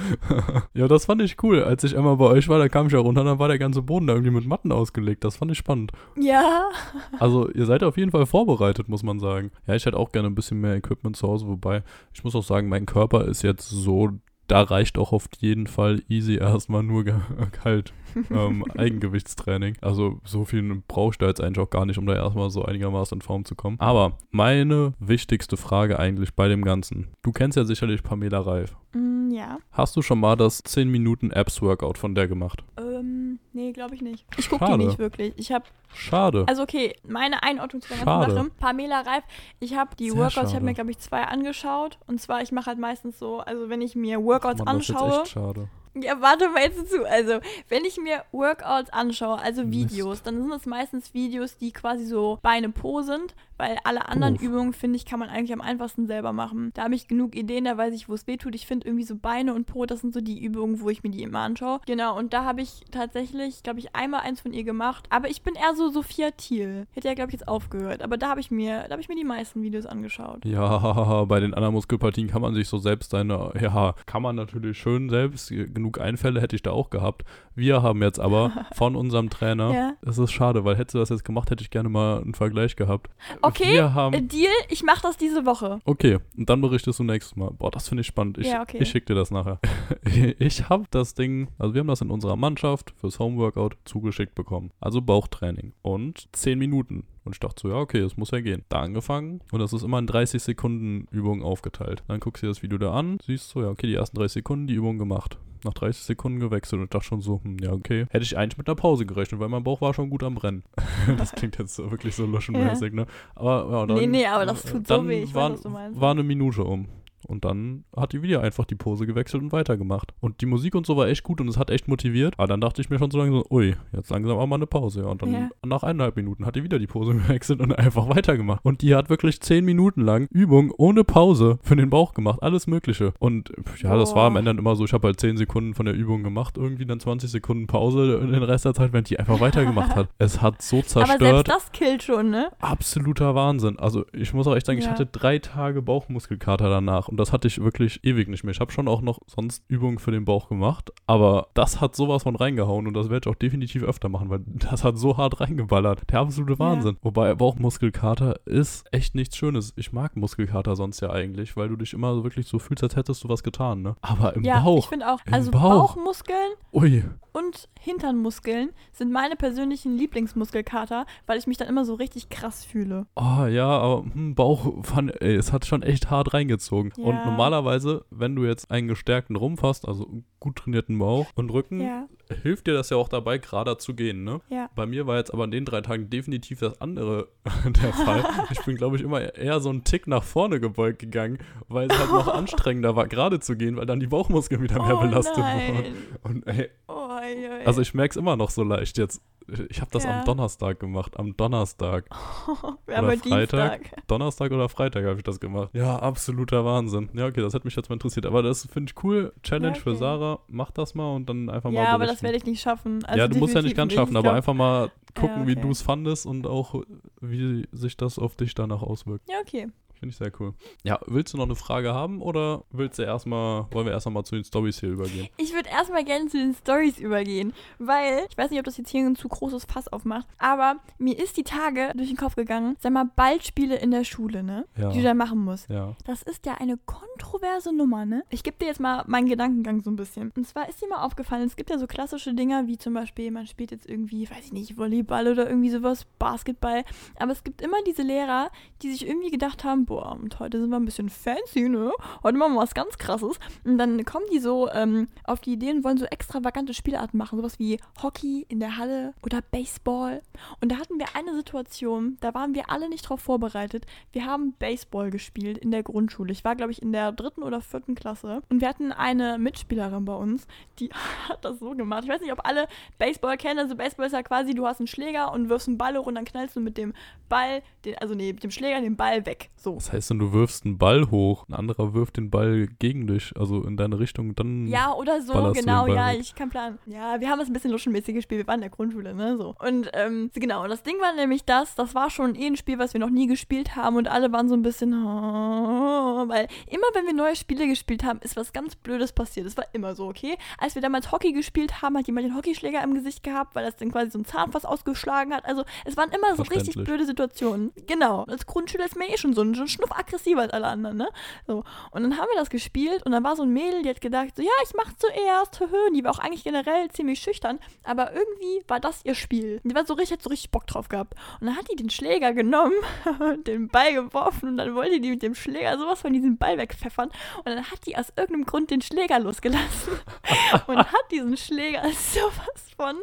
ja, das fand ich cool. Als ich einmal bei euch war, da kam ich ja runter, dann war der ganze Boden da irgendwie mit Matten ausgelegt. Das fand ich spannend. Ja. Also, ihr seid auf jeden Fall vorbereitet, muss man sagen. Ja, ich hätte auch gerne ein bisschen mehr Equipment zu Hause, wobei, ich muss auch sagen, mein Körper ist jetzt so, da reicht auch auf jeden Fall easy erstmal nur kalt ähm, Eigengewichtstraining. Also, so viel brauchst du jetzt eigentlich auch gar nicht, um da erstmal so einigermaßen in Form zu kommen. Aber meine wichtigste Frage eigentlich bei dem Ganzen. Du kennst ja sicherlich Pamela Reif. Mm, ja. Hast du schon mal das 10 Minuten Abs-Workout von der gemacht? Ähm, nee, glaube ich nicht. Ich gucke die nicht wirklich. Ich habe Schade. Also okay, meine Einordnung zu der ganzen. Sache. Pamela Reif, ich habe die Sehr Workouts, ich schade. habe mir glaube ich zwei angeschaut. Und zwar, ich mache halt meistens so, also wenn ich mir Workouts Mann, das ist jetzt anschaue. Ja, warte mal jetzt zu. Also, wenn ich mir Workouts anschaue, also Mist. Videos, dann sind es meistens Videos, die quasi so Beine Po sind, weil alle anderen Uff. Übungen, finde ich, kann man eigentlich am einfachsten selber machen. Da habe ich genug Ideen, da weiß ich, wo es weh tut. Ich finde irgendwie so Beine und Po, das sind so die Übungen, wo ich mir die immer anschaue. Genau, und da habe ich tatsächlich, glaube ich, einmal eins von ihr gemacht. Aber ich bin eher so Sophia Thiel. Hätte ja, glaube ich, jetzt aufgehört. Aber da habe ich mir, da habe ich mir die meisten Videos angeschaut. Ja, bei den anderen Muskelpartien kann man sich so selbst seine, ja, kann man natürlich schön selbst. Genug Einfälle hätte ich da auch gehabt. Wir haben jetzt aber von unserem Trainer, Ja. es ist schade, weil hättest du das jetzt gemacht, hätte ich gerne mal einen Vergleich gehabt. Okay, Äh, Deal, ich mache das diese Woche. okay, und dann berichtest du nächstes Mal. Boah, das finde ich spannend. Ich, Ja, okay. ich schicke dir das nachher. ich habe das Ding, also wir haben das in unserer Mannschaft fürs Homeworkout zugeschickt bekommen. Also Bauchtraining. Und 10 Minuten. Und ich dachte so, ja, okay, das muss ja gehen. Da angefangen und das ist immer in 30 Sekunden Übungen aufgeteilt. Dann guckst du dir das Video da an, siehst so, ja, okay, die ersten 30 Sekunden die Übung gemacht. Nach 30 Sekunden gewechselt und dachte schon so, hm, ja, okay. Hätte ich eigentlich mit einer Pause gerechnet, weil mein Bauch war schon gut am Brennen. das klingt jetzt wirklich so luschenmäßig, ne? Aber ja, dann, Nee, nee, aber das tut so weh. Ich weiß, was du meinst. war eine Minute um. Und dann hat die wieder einfach die Pose gewechselt und weitergemacht. Und die Musik und so war echt gut und es hat echt motiviert. Aber dann dachte ich mir schon so langsam, ui, jetzt langsam auch mal eine Pause. Ja. Und dann Ja. nach eineinhalb Minuten hat die wieder die Pose gewechselt und einfach weitergemacht. Und die hat wirklich zehn Minuten lang Übung ohne Pause für den Bauch gemacht. Alles Mögliche. Und ja, das war am. Ende dann immer so, ich habe halt zehn Sekunden von der Übung gemacht, irgendwie dann 20 Sekunden Pause den Rest der Zeit, während die einfach weitergemacht hat. Es hat so Aber zerstört selbst das killt schon, ne? absoluter Wahnsinn. Also ich muss auch echt sagen, ich Ja. hatte drei Tage Bauchmuskelkater danach und das hatte ich wirklich ewig nicht mehr. Ich habe schon auch noch sonst Übungen für den Bauch gemacht, aber das hat sowas von reingehauen und das werde ich auch definitiv öfter machen, weil das hat so hart reingeballert. Der absolute Wahnsinn. Wobei Bauchmuskelkater ist echt nichts Schönes. Ich mag Muskelkater sonst ja eigentlich, weil du dich immer so wirklich so fühlst, als hättest du was getan, ne? Aber im ja, ich Bauch, finde auch, also Bauch. Bauchmuskeln ui, und Hinternmuskeln sind meine persönlichen Lieblingsmuskelkater, weil ich mich dann immer so richtig krass fühle. Oh ja, aber hm, Bauch, fand, ey, es hat schon echt hart reingezogen. Und Ja. normalerweise, wenn du jetzt einen gestärkten Rumpf hast, also einen gut trainierten Bauch und Rücken, Ja, hilft dir das ja auch dabei, gerader zu gehen, ne? ja. Bei mir war jetzt aber an den drei Tagen definitiv das andere der Fall. Ich bin, glaube ich, immer eher so einen Tick nach vorne gebeugt gegangen, weil es halt noch anstrengender war, gerade zu gehen, weil dann die Bauchmuskeln wieder mehr oh belastet nein. wurden. Und ey, Oh, ey, ey. also ich merke es immer noch so leicht jetzt. Ich habe das Ja. am Donnerstag gemacht, am Donnerstag. Haben oder Freitag. Dienstag. Donnerstag oder Freitag habe ich das gemacht. Ja, absoluter Wahnsinn. Ja, okay, das hätte mich jetzt mal interessiert. Aber das finde ich cool. Challenge Ja, für okay. Sarah. Mach das mal und dann einfach mal Ja, aber das werde ich nicht schaffen. Also ja, du musst ja nicht ganz schaffen, aber einfach mal gucken, wie okay. du es fandest und auch, wie sich das auf dich danach auswirkt. Ja, okay. Finde ich sehr cool. Ja, willst du noch eine Frage haben oder willst du erstmal, wollen wir erstmal mal zu den Stories hier übergehen? Ich würde erstmal gerne zu den Stories übergehen, weil ich weiß nicht, ob das jetzt hier ein zu großes Fass aufmacht, aber mir ist die Tage durch den Kopf gegangen, sag mal, Ballspiele in der Schule, ne? Ja. Die du da machen musst. Ja. Das ist ja eine kontroverse Nummer, ne? Ich gebe dir jetzt mal meinen Gedankengang so ein bisschen. Und zwar ist dir mal aufgefallen, es gibt ja so klassische Dinger, wie zum Beispiel, man spielt jetzt irgendwie, weiß ich nicht, Volleyball oder irgendwie sowas, Basketball. Aber es gibt immer diese Lehrer, die sich irgendwie gedacht haben, boah, Abend. Heute sind wir ein bisschen fancy, ne? Heute machen wir was ganz krasses. Und dann kommen die so ähm, auf die Ideen, wollen so extravagante Spielarten machen. Sowas wie Hockey in der Halle oder Baseball. Und da hatten wir eine Situation, da waren wir alle nicht drauf vorbereitet. Wir haben Baseball gespielt in der Grundschule. Ich war, glaube ich, in der dritten oder vierten Klasse. Und wir hatten eine Mitspielerin bei uns, die hat das so gemacht. Ich weiß nicht, ob alle Baseball kennen. Also Baseball ist ja quasi, du hast einen Schläger und wirfst einen Ball hoch und dann knallst du mit dem Ball, den, also nee, mit dem Schläger den Ball weg. So. Das heißt dann, du wirfst einen Ball hoch, ein anderer wirft den Ball gegen dich, also in deine Richtung, dann. Ja, oder so, genau, ja, weg. ich kann planen. Ja, wir haben es ein bisschen luschenmäßig gespielt, wir waren in der Grundschule, ne, so. Und, ähm, genau, das Ding war nämlich das, das war schon eh ein Spiel, was wir noch nie gespielt haben und alle waren so ein bisschen, oh, weil immer wenn wir neue Spiele gespielt haben, ist was ganz Blödes passiert. Das war immer so, okay? Als wir damals Hockey gespielt haben, hat jemand den Hockeyschläger im Gesicht gehabt, weil das dann quasi so ein Zahnfass ausgeschlagen hat. Also, es waren immer so richtig blöde Situationen. Genau. Als Grundschüler ist man eh schon so ein, ein Schnuff aggressiver als alle anderen, ne? So. Und dann haben wir das gespielt und dann war so ein Mädel, die hat gedacht, so, ja, ich mach zuerst, höhö. Die war auch eigentlich generell ziemlich schüchtern, aber irgendwie war das ihr Spiel. Und die war so richtig, hat so richtig Bock drauf gehabt. Und dann hat die den Schläger genommen und den Ball geworfen und dann wollte die mit dem Schläger sowas von diesem Ball wegpfeffern. Und dann hat die aus irgendeinem Grund den Schläger losgelassen und hat diesen Schläger sowas von,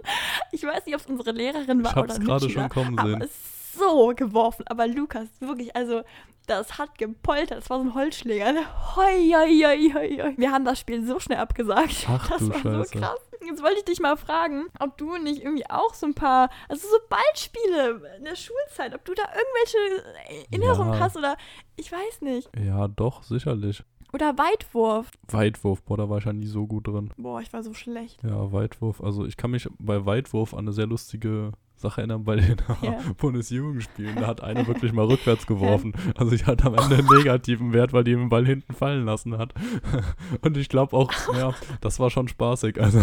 ich weiß nicht, ob es unsere Lehrerin war Ich hab's oder gerade schon kommen sehen. So geworfen. Aber Lukas, wirklich, also das hat gepoltert. Das war so ein Holzschläger. Ne? Hoi, hoi, hoi, hoi, hoi. Wir haben das Spiel so schnell abgesagt. Ach das war Scheiße. so krass. Jetzt wollte ich dich mal fragen, ob du nicht irgendwie auch so ein paar, also so Ballspiele in der Schulzeit, ob du da irgendwelche Erinnerungen Ja. hast oder ich weiß nicht. Ja, doch, sicherlich. Oder Weitwurf. Weitwurf, boah, da war ich ja nie so gut drin. Boah, ich war so schlecht. Ja, Weitwurf. Also ich kann mich bei Weitwurf an eine sehr lustige Sache erinnern bei den Ja. Bundesjugendspielen. Da hat einer wirklich mal rückwärts geworfen. Also ich hatte am Ende einen negativen Wert, weil die den Ball hinten fallen lassen hat. Und ich glaube auch, ja, das war schon spaßig. Also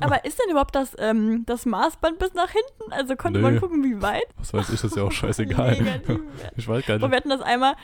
Aber ist denn überhaupt das, ähm, das Maßband bis nach hinten? Also konnte Nee. man gucken, wie weit? was weiß ich, ist ja auch scheißegal. Ich weiß gar Und wir nicht. hatten das einmal,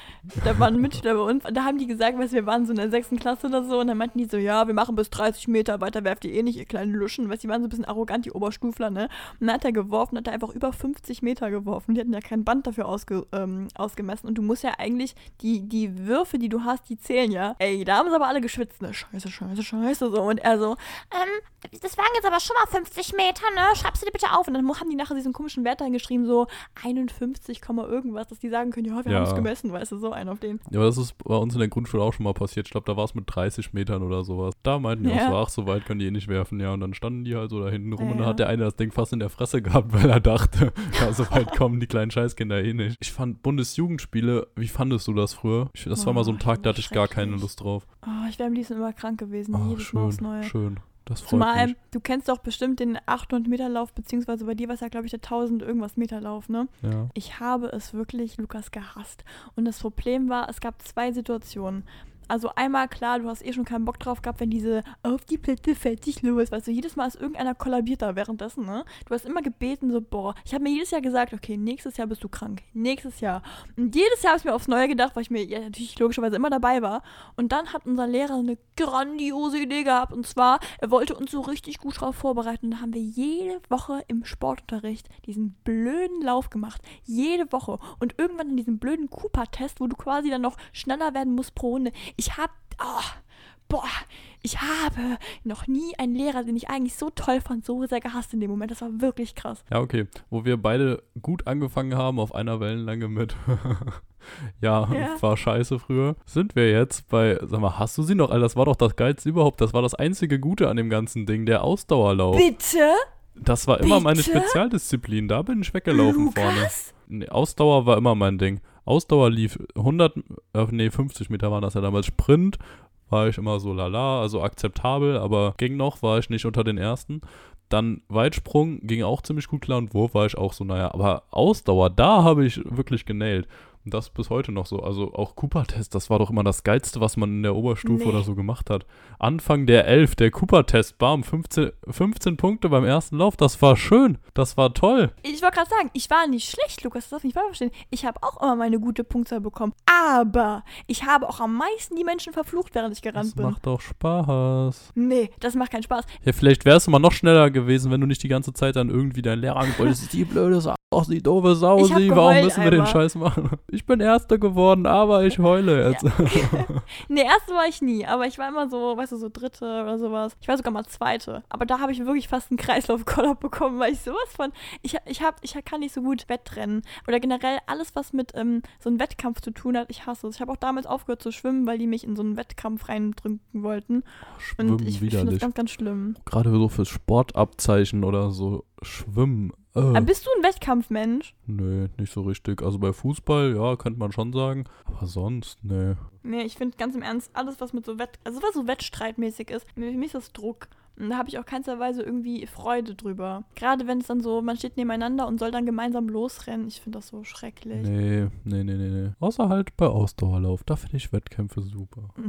da waren Mitschüler bei uns, da haben die gesagt, weißt, wir waren so in der sechsten Klasse oder so, und dann meinten die so, ja, wir machen bis 30 Meter, weiter werft ihr eh nicht, ihr kleinen Luschen. Weißt, die waren so ein bisschen arrogant, die Oberstufler, ne? Und dann hat er geworfen, hat er einfach über 50 Meter geworfen. Die hatten ja kein Band dafür ausge, ähm, ausgemessen. Und du musst ja eigentlich, die, die Würfe, die du hast, die zählen ja. Ey, da haben sie aber alle geschwitzt, ne? Scheiße, scheiße, scheiße, so. Und er so, ähm, das waren jetzt aber schon mal 50 Meter, ne? Schreibst du dir bitte auf. Und dann haben die nachher diesen komischen Wert reingeschrieben, so 51, Komma irgendwas, dass die sagen können, ja, wir Ja. haben es gemessen, weißt du, so einer auf den. Ja, aber das ist bei uns in der Grundschule auch schon mal passiert. Ich glaube, da war es mit 30 Metern oder sowas. Da meinten die Ja. auch so, ach, so weit können die eh nicht werfen. Ja, und dann standen die halt so da hinten rum Ja, und dann hat der eine das Ding fast in der Fresse gehabt, weil er dachte, ja, so weit kommen die kleinen Scheißkinder eh nicht. Ich fand Bundesjugendspiele, wie fandest du das früher? Ich, das war mal so ein Oh, Tag, da hatte ich gar keine. Lust drauf. Oh, ich wäre am liebsten immer krank gewesen, Oh, jedes Mal schön, aufs Neue. schön. Das freut Zumal, mich. du kennst doch bestimmt den 800 Meter Lauf, beziehungsweise bei dir war es ja, glaube ich, der 1000 irgendwas Meter Lauf, ne? Ja. Ich habe es wirklich, Lukas, gehasst. Und das Problem war, es gab zwei Situationen. Also einmal, klar, du hast eh schon keinen Bock drauf gehabt, wenn diese auf die Plätze fertig los, weißt du, jedes Mal ist irgendeiner kollabiert da währenddessen, ne? Du hast immer gebeten, so, boah, ich habe mir jedes Jahr gesagt, okay, nächstes Jahr bist du krank, nächstes Jahr. Und jedes Jahr habe ich mir aufs Neue gedacht, weil ich mir ja, natürlich logischerweise immer dabei war. Und dann hat unser Lehrer eine grandiose Idee gehabt, und zwar, er wollte uns so richtig gut drauf vorbereiten. Und da haben wir jede Woche im Sportunterricht diesen blöden Lauf gemacht. Jede Woche. Und irgendwann in diesem blöden Cooper-Test, wo du quasi dann noch schneller werden musst pro Runde. Ich hab, oh, boah, ich habe noch nie einen Lehrer, den ich eigentlich so toll fand, so sehr gehasst in dem Moment. Das war wirklich krass. Ja, okay. Wo wir beide gut angefangen haben auf einer Wellenlänge mit. ja, Ja. war scheiße früher. Sind wir jetzt bei, sag mal, hast du sie noch? Alter, das war doch das Geilste überhaupt. Das war das einzige Gute an dem ganzen Ding, der Ausdauerlauf. Bitte? Das war immer meine Bitte? Spezialdisziplin. Da bin ich weggelaufen vorne. Lukas? Nee, Ausdauer war immer mein Ding. Ausdauer lief 100, äh, nee, 50 Meter waren das ja damals. Sprint war ich immer so lala, also akzeptabel, aber ging noch, war ich nicht unter den ersten. Dann Weitsprung ging auch ziemlich gut klar und Wurf war ich auch so, naja, aber Ausdauer, da habe ich wirklich genailt. Und das bis heute noch so. Also auch Cooper-Test, das war doch immer das Geilste, was man in der Oberstufe Nee. oder so gemacht hat. Anfang der 11, der Cooper-Test, bam, 15, 15 Punkte beim ersten Lauf, das war schön, das war toll. Ich wollte gerade sagen, ich war nicht schlecht, Lukas, das darfst du nicht falsch verstehen. Ich habe auch immer meine gute Punktzahl bekommen. Aber ich habe auch am meisten die Menschen verflucht, während ich gerannt Das bin. macht doch Spaß. Nee, das macht keinen Spaß. Ja, vielleicht wärst du mal noch schneller gewesen, wenn du nicht die ganze Zeit dann irgendwie deinen Lehrer angebrüllt hättest. Die blöde Sau, die doofe Sau, Ich warum müssen wir den einmal. Scheiß machen? Ich bin Erster geworden, aber ich heule jetzt. Ja. nee, erste war ich nie, aber ich war immer so, weißt du, so dritte oder sowas. Ich war sogar mal zweite. Aber da habe ich wirklich fast einen Kreislaufkoller bekommen, weil ich sowas von. Ich, ich, hab, ich kann nicht so gut Wettrennen. Oder generell alles, was mit ähm, so einem Wettkampf zu tun hat, ich hasse es. Ich habe auch damals aufgehört zu schwimmen, weil die mich in so einen Wettkampf reindrücken wollten. Schwimmen Und ich finde das ganz, ganz schlimm. Gerade so fürs Sportabzeichen oder so Schwimmen. Äh. Aber bist du ein Wettkampfmensch? Nee, nicht so richtig. Also bei Fußball, ja, könnte man schon sagen. Aber sonst, nee. Nee, ich finde ganz im Ernst, alles, was mit so Wett, also was so Wettstreitmäßig ist, für mich ist das Druck. Und da habe ich auch keinster Weise irgendwie Freude drüber. Gerade wenn es dann so, man steht nebeneinander und soll dann gemeinsam losrennen. Ich finde das so schrecklich. Nee, nee, nee, nee, nee. Außer halt bei Ausdauerlauf. Da finde ich Wettkämpfe super. Oh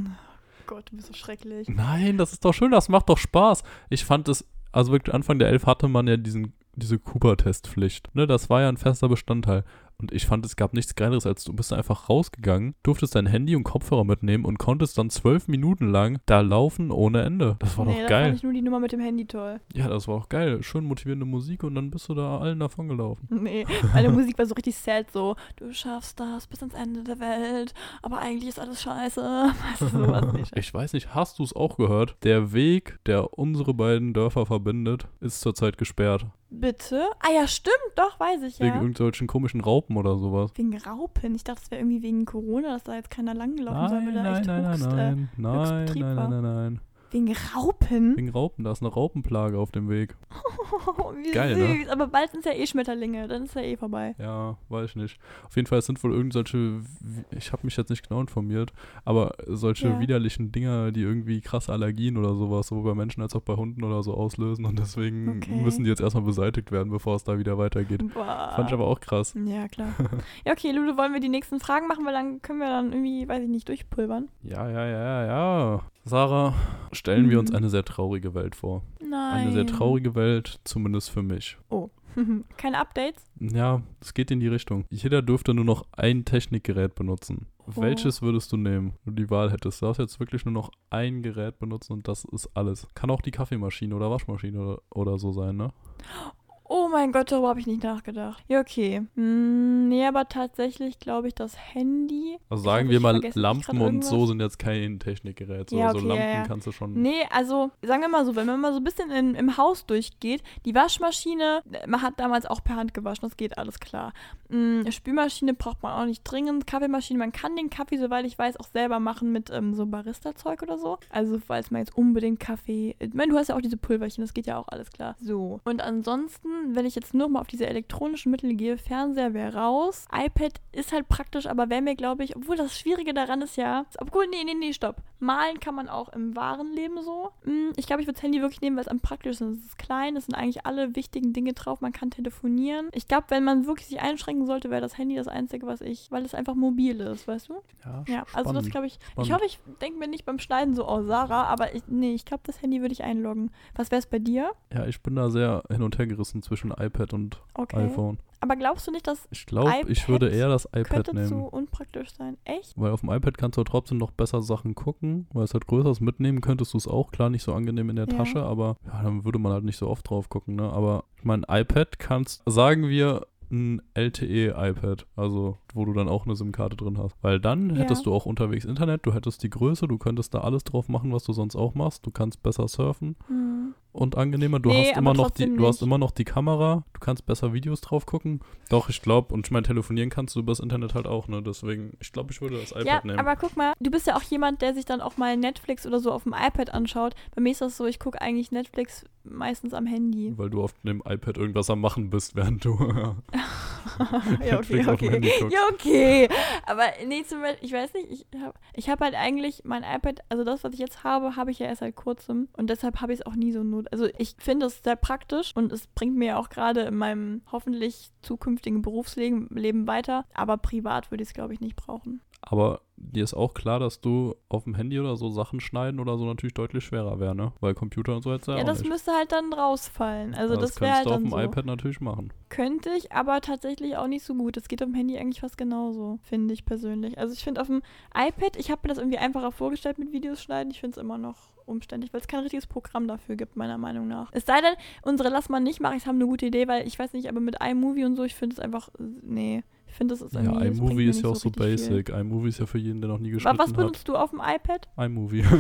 Gott, du bist so schrecklich. Nein, das ist doch schön, das macht doch Spaß. Ich fand es, also wirklich Anfang der Elf hatte man ja diesen, diese Cooper-Testpflicht. Ne, das war ja ein fester Bestandteil. Und ich fand, es gab nichts Geileres, als du bist einfach rausgegangen, durftest dein Handy und Kopfhörer mitnehmen und konntest dann zwölf Minuten lang da laufen ohne Ende. Das war nee, doch da geil. fand ich nur die Nummer mit dem Handy toll. Ja, das war auch geil. Schön motivierende Musik und dann bist du da allen davon gelaufen. Nee, meine Musik war so richtig sad, so, du schaffst das bis ans Ende der Welt, aber eigentlich ist alles scheiße. Weißt du, sowas nicht. Ich weiß nicht, hast du es auch gehört? Der Weg, der unsere beiden Dörfer verbindet, ist zurzeit gesperrt. Bitte? Ah ja, stimmt, doch, weiß ich Wegen ja. irgendwelchen komischen Raupen oder sowas. Wegen Raupen. Ich dachte, es wäre irgendwie wegen Corona, dass da jetzt keiner langgelaufen soll, Nein, weil da nein, echt nein, nein, Höchst, nein, Äh, nein, nein, war. nein, nein, nein. Wegen Raupen? Wegen Raupen, da ist eine Raupenplage auf dem Weg. Wie Geil, süß. ne? Aber bald sind es ja eh Schmetterlinge, dann ist ja eh vorbei. Ja, weiß ich nicht. Auf jeden Fall es sind wohl irgendwelche, ich habe mich jetzt nicht genau informiert, aber solche Ja. widerlichen Dinger, die irgendwie krasse Allergien oder sowas, sowohl bei Menschen als auch bei Hunden oder so auslösen und deswegen Okay. müssen die jetzt erstmal beseitigt werden, bevor es da wieder weitergeht. Boah. Fand ich aber auch krass. Ja, klar. ja, okay, Lulu, wollen wir die nächsten Fragen machen, weil dann können wir dann irgendwie, weiß ich nicht, durchpulvern. Ja, ja, ja, ja. Sarah, stellen wir uns Mhm. eine sehr traurige Welt vor. Nein. Eine sehr traurige Welt, zumindest für mich. Keine Updates? Ja, es geht in die Richtung. Jeder dürfte nur noch ein Technikgerät benutzen. Oh. Welches würdest du nehmen, wenn du die Wahl hättest? Du darfst jetzt wirklich nur noch ein Gerät benutzen und das ist alles. Kann auch die Kaffeemaschine oder Waschmaschine oder, oder so sein, ne? Mein Gott, darüber habe ich nicht nachgedacht. Ja, okay. Hm, nee, aber tatsächlich glaube ich das Handy. Also sagen wir mal, Lampen und so sind jetzt kein Technikgerät. So, Ja, so okay, Lampen ja, ja. kannst du schon. Nee, also sagen wir mal so, wenn man mal so ein bisschen in, im Haus durchgeht, die Waschmaschine, äh, man hat damals auch per Hand gewaschen, das geht alles klar. Mm, Spülmaschine braucht man auch nicht dringend. Kaffeemaschine, man kann den Kaffee, soweit ich weiß, auch selber machen mit ähm, so Barista-Zeug oder so. Also falls man jetzt unbedingt Kaffee. Ich meine, du hast ja auch diese Pulverchen, das geht ja auch alles klar. So. Und ansonsten, wenn ich jetzt nur mal auf diese elektronischen Mittel gehe, Fernseher wäre raus. iPad ist halt praktisch, aber wäre mir, glaube ich, obwohl das Schwierige daran ist ja. Obwohl, nee, nee, nee, stopp. Malen kann man auch im wahren Leben so. Mm, Ich glaube, ich würde das Handy wirklich nehmen, weil es am praktischsten ist. Es ist klein, es sind eigentlich alle wichtigen Dinge drauf. Man kann telefonieren. Ich glaube, wenn man wirklich sich einschränken sollte, wäre das Handy das Einzige, was ich, weil es einfach mobil ist, weißt du? Ja, Ja, also das glaube ich. Ich Spannend. hoffe, ich denke mir nicht beim Schneiden so, oh Sarah, aber ich, nee, ich glaube, das Handy würde ich einloggen. Was wäre es bei dir? Ja, ich bin da sehr hin und her gerissen zwischen iPad und Okay. iPhone. Aber glaubst du nicht, das Ich glaube, ich würde eher das iPad könnte nehmen. zu unpraktisch sein? Echt? Weil auf dem iPad kannst du trotzdem noch besser Sachen gucken, weil es halt größer ist. Mitnehmen könntest du es auch, klar, nicht so angenehm in der Ja. Tasche, aber ja, dann würde man halt nicht so oft drauf gucken, ne? Aber ich meine, iPad kannst, sagen wir, ein LTE-iPad, also wo du dann auch eine SIM-Karte drin hast. Weil dann Ja. hättest du auch unterwegs Internet, du hättest die Größe, du könntest da alles drauf machen, was du sonst auch machst. Du kannst besser surfen Hm. Und angenehmer. Du Nee, hast immer noch die, du hast immer noch die Kamera, du kannst besser Videos drauf gucken. Doch, ich glaube, und ich meine, telefonieren kannst du übers Internet halt auch, ne? Deswegen, ich glaube, ich würde das iPad Ja, nehmen. aber guck mal, du bist ja auch jemand, der sich dann auch mal Netflix oder so auf dem iPad anschaut. Bei mir ist das so, ich gucke eigentlich Netflix meistens am Handy. Weil du auf dem iPad irgendwas am Machen bist, während du ja, okay, okay. Ja, okay. Aber nee, zum Beispiel, ich weiß nicht, ich habe ich hab halt eigentlich mein iPad, also das, was ich jetzt habe, habe ich ja erst seit kurzem. Und deshalb habe ich es auch nie so not. Also ich finde es sehr praktisch und es bringt mir auch gerade in meinem hoffentlich zukünftigen Berufsleben Leben weiter. Aber privat würde ich es, glaube ich, nicht brauchen. Aber dir ist auch klar, dass du auf dem Handy oder so Sachen schneiden oder so natürlich deutlich schwerer wäre, ne? Weil Computer und so jetzt ja, Ja, auch das nicht. müsste halt dann rausfallen. Also Aber das wäre könntest halt du auf dem so. iPad natürlich machen. Könnte ich, aber tatsächlich auch nicht so gut. Das geht auf dem Handy eigentlich fast genauso, finde ich persönlich. Also ich finde auf dem iPad, ich habe mir das irgendwie einfacher vorgestellt mit Videos schneiden. Ich finde es immer noch umständlich, weil es kein richtiges Programm dafür gibt, meiner Meinung nach. Es sei denn, unsere Lass mal nicht machen, ich haben eine gute Idee, weil ich weiß nicht, aber mit iMovie und so, ich finde es einfach, äh, nee, Ich finde, das ist Ja, irgendwie. bringt iMovie ist ja auch so richtig viel. basic. iMovie ist ja für jeden, der noch nie Wa- geschnitten Was hat. benutzt du auf dem iPad? iMovie.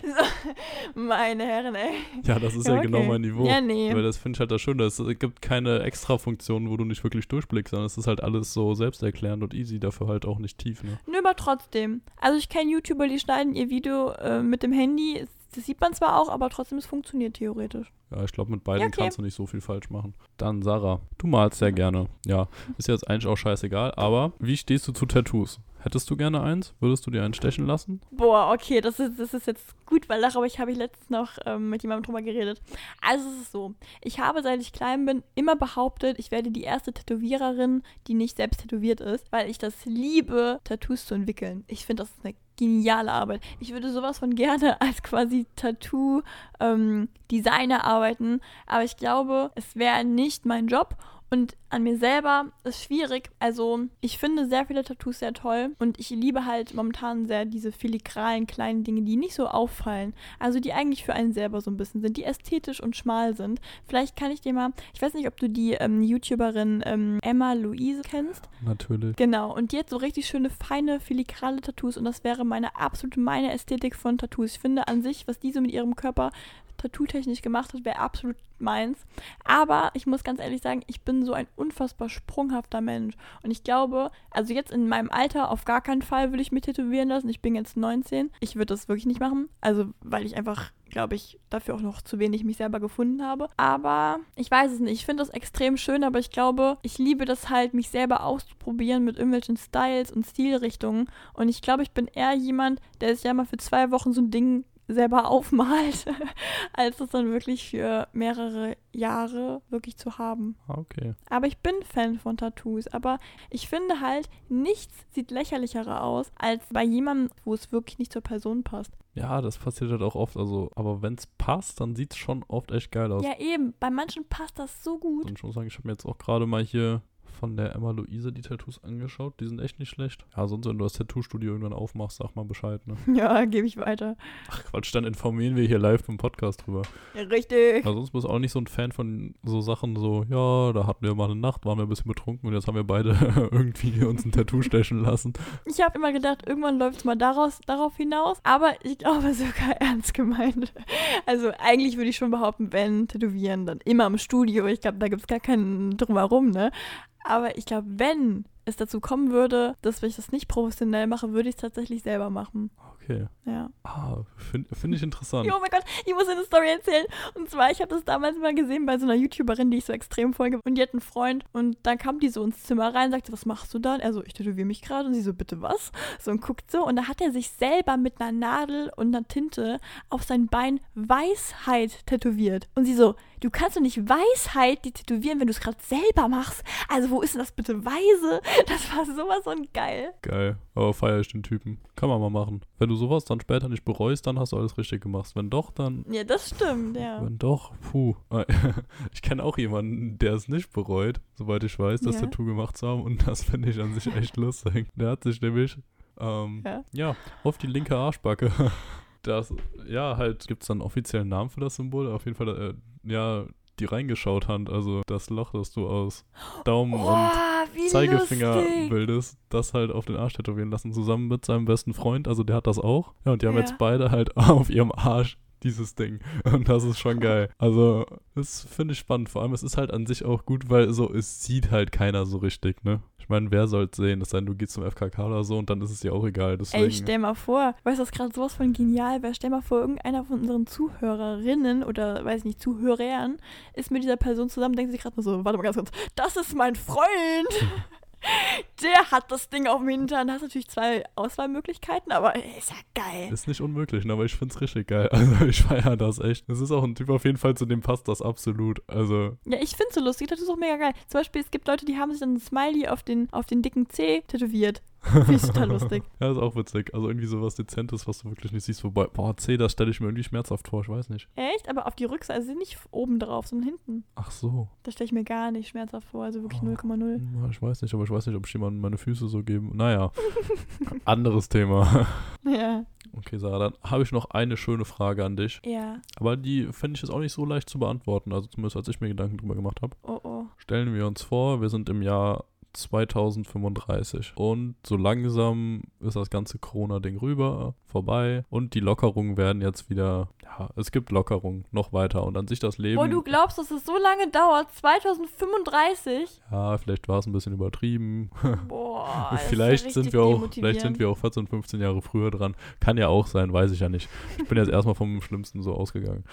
So, meine Herren, ey. ja, das ist ja, Ja, genau okay. mein Niveau. Ja, nee. Weil das finde ich halt das Schöne. Es gibt keine Extra-Funktionen, wo du nicht wirklich durchblickst, sondern es ist halt alles so selbsterklärend und easy, dafür halt auch nicht tief, ne? Nö, aber trotzdem. Also ich kenne YouTuber, die schneiden ihr Video äh, mit dem Handy. Das sieht man zwar auch, aber trotzdem, es funktioniert theoretisch. Ja, ich glaube, mit beiden Ja, okay. kannst du nicht so viel falsch machen. Dann, Sarah, du malst sehr gerne. Ja, ist jetzt eigentlich auch scheißegal, aber wie stehst du zu Tattoos? Hättest du gerne eins? Würdest du dir eins stechen lassen? Boah, okay, das ist, das ist jetzt gut, weil darüber ich- habe ich letztens noch ähm, mit jemandem drüber geredet. Also es ist so, ich habe, seit ich klein bin, immer behauptet, ich werde die erste Tätowiererin, die nicht selbst tätowiert ist, weil ich das liebe, Tattoos zu entwickeln. Ich finde, das ist eine geniale Arbeit. Ich würde sowas von gerne als quasi Tattoo-Designer arbeiten, aber ich glaube, es wäre nicht mein Job und an mir selber ist schwierig. Also, ich finde sehr viele Tattoos sehr toll und ich liebe halt momentan sehr diese filigranen kleinen Dinge, die nicht so auffallen. Also, die eigentlich für einen selber so ein bisschen sind, die ästhetisch und schmal sind. Vielleicht kann ich dir mal, ich weiß nicht, ob du die ähm, YouTuberin ähm, Emma Louise kennst. Natürlich. Genau, und die hat so richtig schöne, feine, filigrane Tattoos und das wäre meine absolute, meine Ästhetik von Tattoos. Ich finde an sich, was die so mit ihrem Körper tattoo-technisch gemacht hat, wäre absolut meins. Aber ich muss ganz ehrlich sagen, ich bin so ein unfassbar sprunghafter Mensch. Und ich glaube, also jetzt in meinem Alter auf gar keinen Fall würde ich mich tätowieren lassen. Ich bin jetzt 19. Ich würde das wirklich nicht machen. Also, weil ich einfach, glaube ich, dafür auch noch zu wenig mich selber gefunden habe. Aber ich weiß es nicht. Ich finde das extrem schön, aber ich glaube, ich liebe das halt, mich selber auszuprobieren mit irgendwelchen Styles und Stilrichtungen. Und ich glaube, ich bin eher jemand, der sich ja mal für zwei Wochen so ein Ding selber aufmalt, als das dann wirklich für mehrere Jahre wirklich zu haben. Ah, Okay. Aber ich bin Fan von Tattoos. Aber ich finde halt, nichts sieht lächerlicherer aus, als bei jemandem, wo es wirklich nicht zur Person passt. Ja, das passiert halt auch oft. Also, aber wenn es passt, dann sieht es schon oft echt geil aus. Ja, eben. Bei manchen passt das so gut. Und ich muss sagen, ich habe mir jetzt auch gerade mal hier von der Emma Luise die Tattoos angeschaut. Die sind echt nicht schlecht. Ja, sonst, wenn du das Tattoo-Studio irgendwann aufmachst, sag mal Bescheid, ne? Ja, gebe ich weiter. Ach Quatsch, dann informieren wir hier live im Podcast drüber. Ja, richtig. Aber sonst bist du auch nicht so ein Fan von so Sachen, so, ja, da hatten wir mal eine Nacht, waren wir ein bisschen betrunken und jetzt haben wir beide irgendwie uns ein Tattoo stechen lassen. Ich habe immer gedacht, irgendwann läuft es mal daraus, darauf hinaus. Aber ich glaube sogar ernst gemeint. Also eigentlich würde ich schon behaupten, wenn tätowieren, dann immer im Studio. Ich glaube, da gibt es gar keinen drumherum, ne? Aber ich glaube, wenn es dazu kommen würde, dass ich das nicht professionell mache, würde ich es tatsächlich selber machen. Okay. Ja. Ah, finde find ich interessant. Oh mein Gott, ich muss eine Story erzählen. Und zwar, ich habe das damals mal gesehen bei so einer YouTuberin, die ich so extrem folge. Und die hat einen Freund. Und dann kam die so ins Zimmer rein, sagte, was machst du da? Und er so, ich tätowiere mich gerade. Und sie so, bitte was? So und guckt so. Und da hat er sich selber mit einer Nadel und einer Tinte auf sein Bein Weisheit tätowiert. Und sie so, du kannst doch nicht Weisheit die tätowieren, wenn du es gerade selber machst. Also wo ist denn das bitte weise? Das war sowas von geil. Geil. Aber feier ich den Typen. Kann man mal machen. Wenn du sowas dann später nicht bereust, dann hast du alles richtig gemacht. Wenn doch, dann. Ja, das stimmt, ja. Wenn doch, puh. Ich kenne auch jemanden, der es nicht bereut, soweit ich weiß, das Ja. Tattoo gemacht zu haben. Und das finde ich an sich echt lustig. Der hat sich nämlich, ähm, Ja. ja, auf die linke Arschbacke. Das, ja, halt, gibt es dann einen offiziellen Namen für das Symbol? Auf jeden Fall, äh, ja, die reingeschaut hat. Also das Loch, das du aus Daumen und Oh, wie Zeigefinger lustig. bildest, das halt auf den Arsch tätowieren lassen, zusammen mit seinem besten Freund. Also der hat das auch. Ja, und die haben Ja. jetzt beide halt auf ihrem Arsch dieses Ding. Und das ist schon geil. Also, das finde ich spannend. Vor allem, es ist halt an sich auch gut, weil so, es sieht halt keiner so richtig, ne? Ich meine, wer soll es sehen? Es sei denn, du gehst zum FKK oder so und dann ist es dir auch egal. Deswegen, Ey, stell mal vor, weißt du, was gerade sowas von genial wäre? Stell mal vor, irgendeiner von unseren Zuhörerinnen oder, weiß nicht, Zuhörern ist mit dieser Person zusammen, denkt sich gerade nur so, warte mal ganz kurz, das ist mein Freund! Der hat das Ding auf dem Hintern. Da hast natürlich zwei Auswahlmöglichkeiten, aber ist ja geil. ist nicht unmöglich, ne? aber ich finde es richtig geil. Also, ich feiere das echt. Es ist auch ein Typ auf jeden Fall, zu dem passt das absolut. Also, Ja, ich find's so lustig, das ist auch mega geil. Zum Beispiel, es gibt Leute, die haben sich dann ein Smiley auf den, auf den dicken C tätowiert. Finde ich total lustig. ja, ist auch witzig. Also, irgendwie sowas Dezentes, was du wirklich nicht siehst. Wobei, boah, C, das stelle ich mir irgendwie schmerzhaft vor, ich weiß nicht. Echt? Aber auf die Rückseite, also nicht oben drauf, sondern hinten. Ach so. Das stelle ich mir gar nicht schmerzhaft vor, also wirklich Oh. 0,0. Hm, Ich weiß nicht, aber ich weiß nicht, ob ich jemandem meine Füße so geben. Naja, anderes Thema. Ja. Okay, Sarah, dann habe ich noch eine schöne Frage an dich. Ja. Aber die fände ich jetzt auch nicht so leicht zu beantworten. Also zumindest als ich mir Gedanken drüber gemacht habe. Oh oh. Stellen wir uns vor, wir sind im Jahr 2035. Und so langsam ist das ganze Corona-Ding rüber, vorbei. Und die Lockerungen werden jetzt wieder, ja, es gibt Lockerungen noch weiter. Und an sich das Leben. Boah, du glaubst, dass es so lange dauert? 2035? Ja, vielleicht war es ein bisschen übertrieben. Boah. vielleicht sind wir auch, vielleicht sind wir auch 14, 15 Jahre früher dran. Kann ja auch sein, weiß ich ja nicht. Ich bin jetzt erstmal vom Schlimmsten so ausgegangen.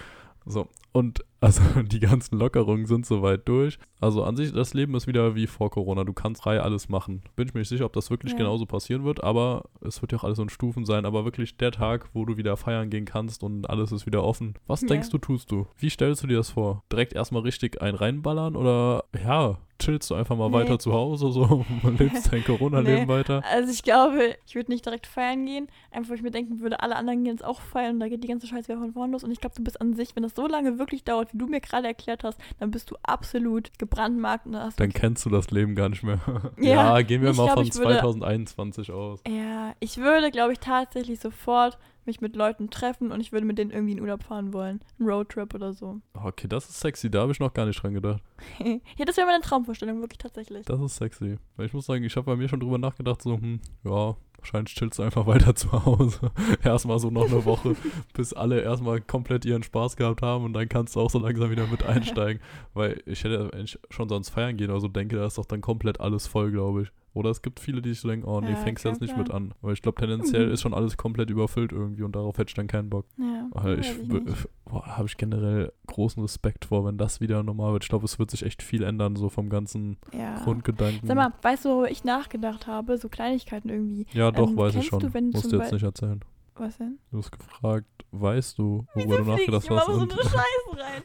So, und also die ganzen Lockerungen sind soweit durch. Also an sich, das Leben ist wieder wie vor Corona. Du kannst frei alles machen. Bin ich mir nicht sicher, ob das wirklich Ja. genauso passieren wird, aber es wird ja auch alles in Stufen sein. Aber wirklich der Tag, wo du wieder feiern gehen kannst und alles ist wieder offen. Was Ja. denkst du, tust du? Wie stellst du dir das vor? Direkt erstmal richtig ein reinballern oder ja, chillst du einfach mal Nee. weiter zu Hause so und lebst dein Corona-Leben Nee. weiter? Also ich glaube, ich würde nicht direkt feiern gehen, einfach weil ich mir denken würde, alle anderen gehen jetzt auch feiern und da geht die ganze Scheiße wieder von vorne los. Und ich glaube, du bist an sich, wenn das so lange wirklich dauert, wie du mir gerade erklärt hast, dann bist du absolut gebrandmarkt und dann hast Dann wirklich- kennst du das Leben gar nicht mehr. Ja, ja, gehen wir mal glaub, von würde- 2021 aus. Ja, ich würde, glaube ich, tatsächlich sofort mich mit Leuten treffen und ich würde mit denen irgendwie in Urlaub fahren wollen. Ein Roadtrip oder so. Okay, das ist sexy, da habe ich noch gar nicht dran gedacht. ja, das wäre meine Traumvorstellung, wirklich tatsächlich. Das ist sexy. Weil ich muss sagen, ich habe bei mir schon drüber nachgedacht, so, hm, ja, wahrscheinlich chillst du einfach weiter zu Hause. erstmal so noch eine Woche, bis alle erstmal komplett ihren Spaß gehabt haben und dann kannst du auch so langsam wieder mit einsteigen. Weil ich hätte, wenn ich schon sonst feiern gehen oder so denke, da ist doch dann komplett alles voll, glaube ich. Oder es gibt viele, die sich so denken, oh nee, Ja, fängst jetzt nicht mit an. Weil ich glaube, tendenziell Mhm. ist schon alles komplett überfüllt irgendwie und darauf hätte ich dann keinen Bock. Ja, Weil weiß ich, ich habe ich generell großen Respekt vor, wenn das wieder normal wird. Ich glaube, es wird sich echt viel ändern, so vom ganzen ja. Grundgedanken. Sag mal, weißt du, wo ich nachgedacht habe? So Kleinigkeiten irgendwie. ja, doch, ähm, weiß ich schon. du, Musst du jetzt nicht erzählen. Was denn? Du hast gefragt, weißt du, worüber Wieso du nachgedacht hast? so eine Scheiße rein?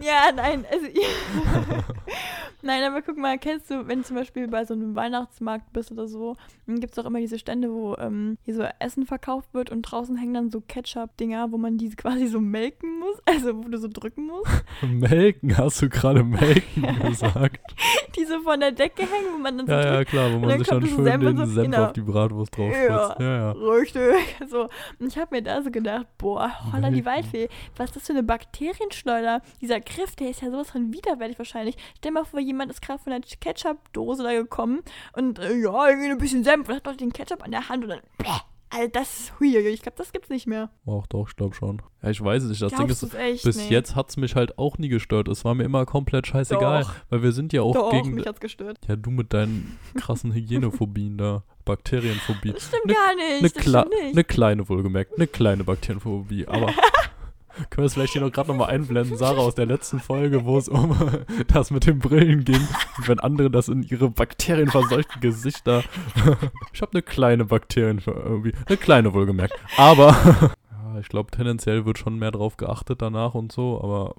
Ja, nein, also Nein, aber guck mal, kennst du, wenn du zum Beispiel bei so einem Weihnachtsmarkt bist oder so, dann gibt es auch immer diese Stände, wo ähm, hier so Essen verkauft wird und draußen hängen dann so Ketchup-Dinger, wo man die quasi so melken muss, also wo du so drücken musst, melken, hast du gerade melken gesagt? die so von der Decke hängen, wo man dann so Ja, ja, drückt. klar, wo man sich dann schön Senf den so, Senf genau. auf die Bratwurst drauf Ja. spritzt. Ja, ja. Richtig. So. Und ich habe mir da so gedacht, boah, holla die. Waldfee, was ist das für eine Bakterienschleuder? Dieser Griff, der ist ja sowas von widerwärtig wahrscheinlich. Stell dir mal vor, jemand ist gerade von der Ketchup-Dose da gekommen und äh, ja, irgendwie ein bisschen Senf und hat doch den Ketchup an der Hand und dann, bäh, Alter, das ist hui, ich glaube, das gibt's nicht mehr. Auch doch, ich glaube schon. Ja, ich weiß es nicht. Das Ding ist, echt? bis Nee. jetzt hat es mich halt auch nie gestört. Es war mir immer komplett scheißegal. Doch. Weil wir sind ja auch Doch, gegen. mich hat's gestört. Ja, du mit deinen krassen Hygienephobien da. Bakterienphobie. Das stimmt Ne- gar nicht. Eine kle ne kleine, wohlgemerkt. Eine kleine Bakterienphobie. Aber können wir es vielleicht hier noch gerade nochmal einblenden? Sarah aus der letzten Folge, wo es um das mit den Brillen ging. Und wenn andere das in ihre bakterienverseuchten Gesichter. ich habe eine kleine Bakterienphobie. Eine kleine, wohlgemerkt. Aber. ja, ich glaube, tendenziell wird schon mehr drauf geachtet danach und so. Aber.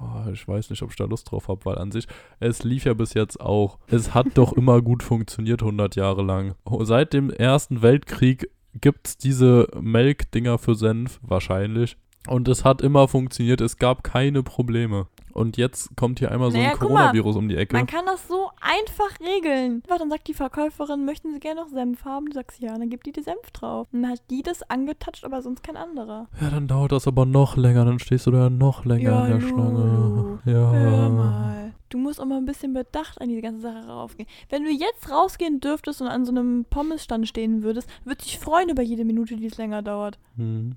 Pff, Ich weiß nicht, ob ich da Lust drauf habe, weil an sich, es lief ja bis jetzt auch. Es hat doch immer gut funktioniert, 100 Jahre lang. Seit dem Ersten Weltkrieg gibt's diese Melkdinger für Senf, wahrscheinlich. Und es hat immer funktioniert, es gab keine Probleme. Und jetzt kommt hier einmal so Naja, ein guck mal, Coronavirus um die Ecke. Man kann das so einfach regeln. Dann sagt die Verkäuferin, möchten Sie gerne noch Senf haben? Du sagst ja, dann gibt die die Senf drauf. Und dann hat die das angetatscht, aber sonst kein anderer. Ja, dann dauert das aber noch länger, dann stehst du da noch länger in der Schlange. Hör Ja. mal. Du musst auch mal ein bisschen bedacht an diese ganze Sache raufgehen. Wenn du jetzt rausgehen dürftest und an so einem Pommesstand stehen würdest, würde ich freuen über jede Minute, die es länger dauert. Hm.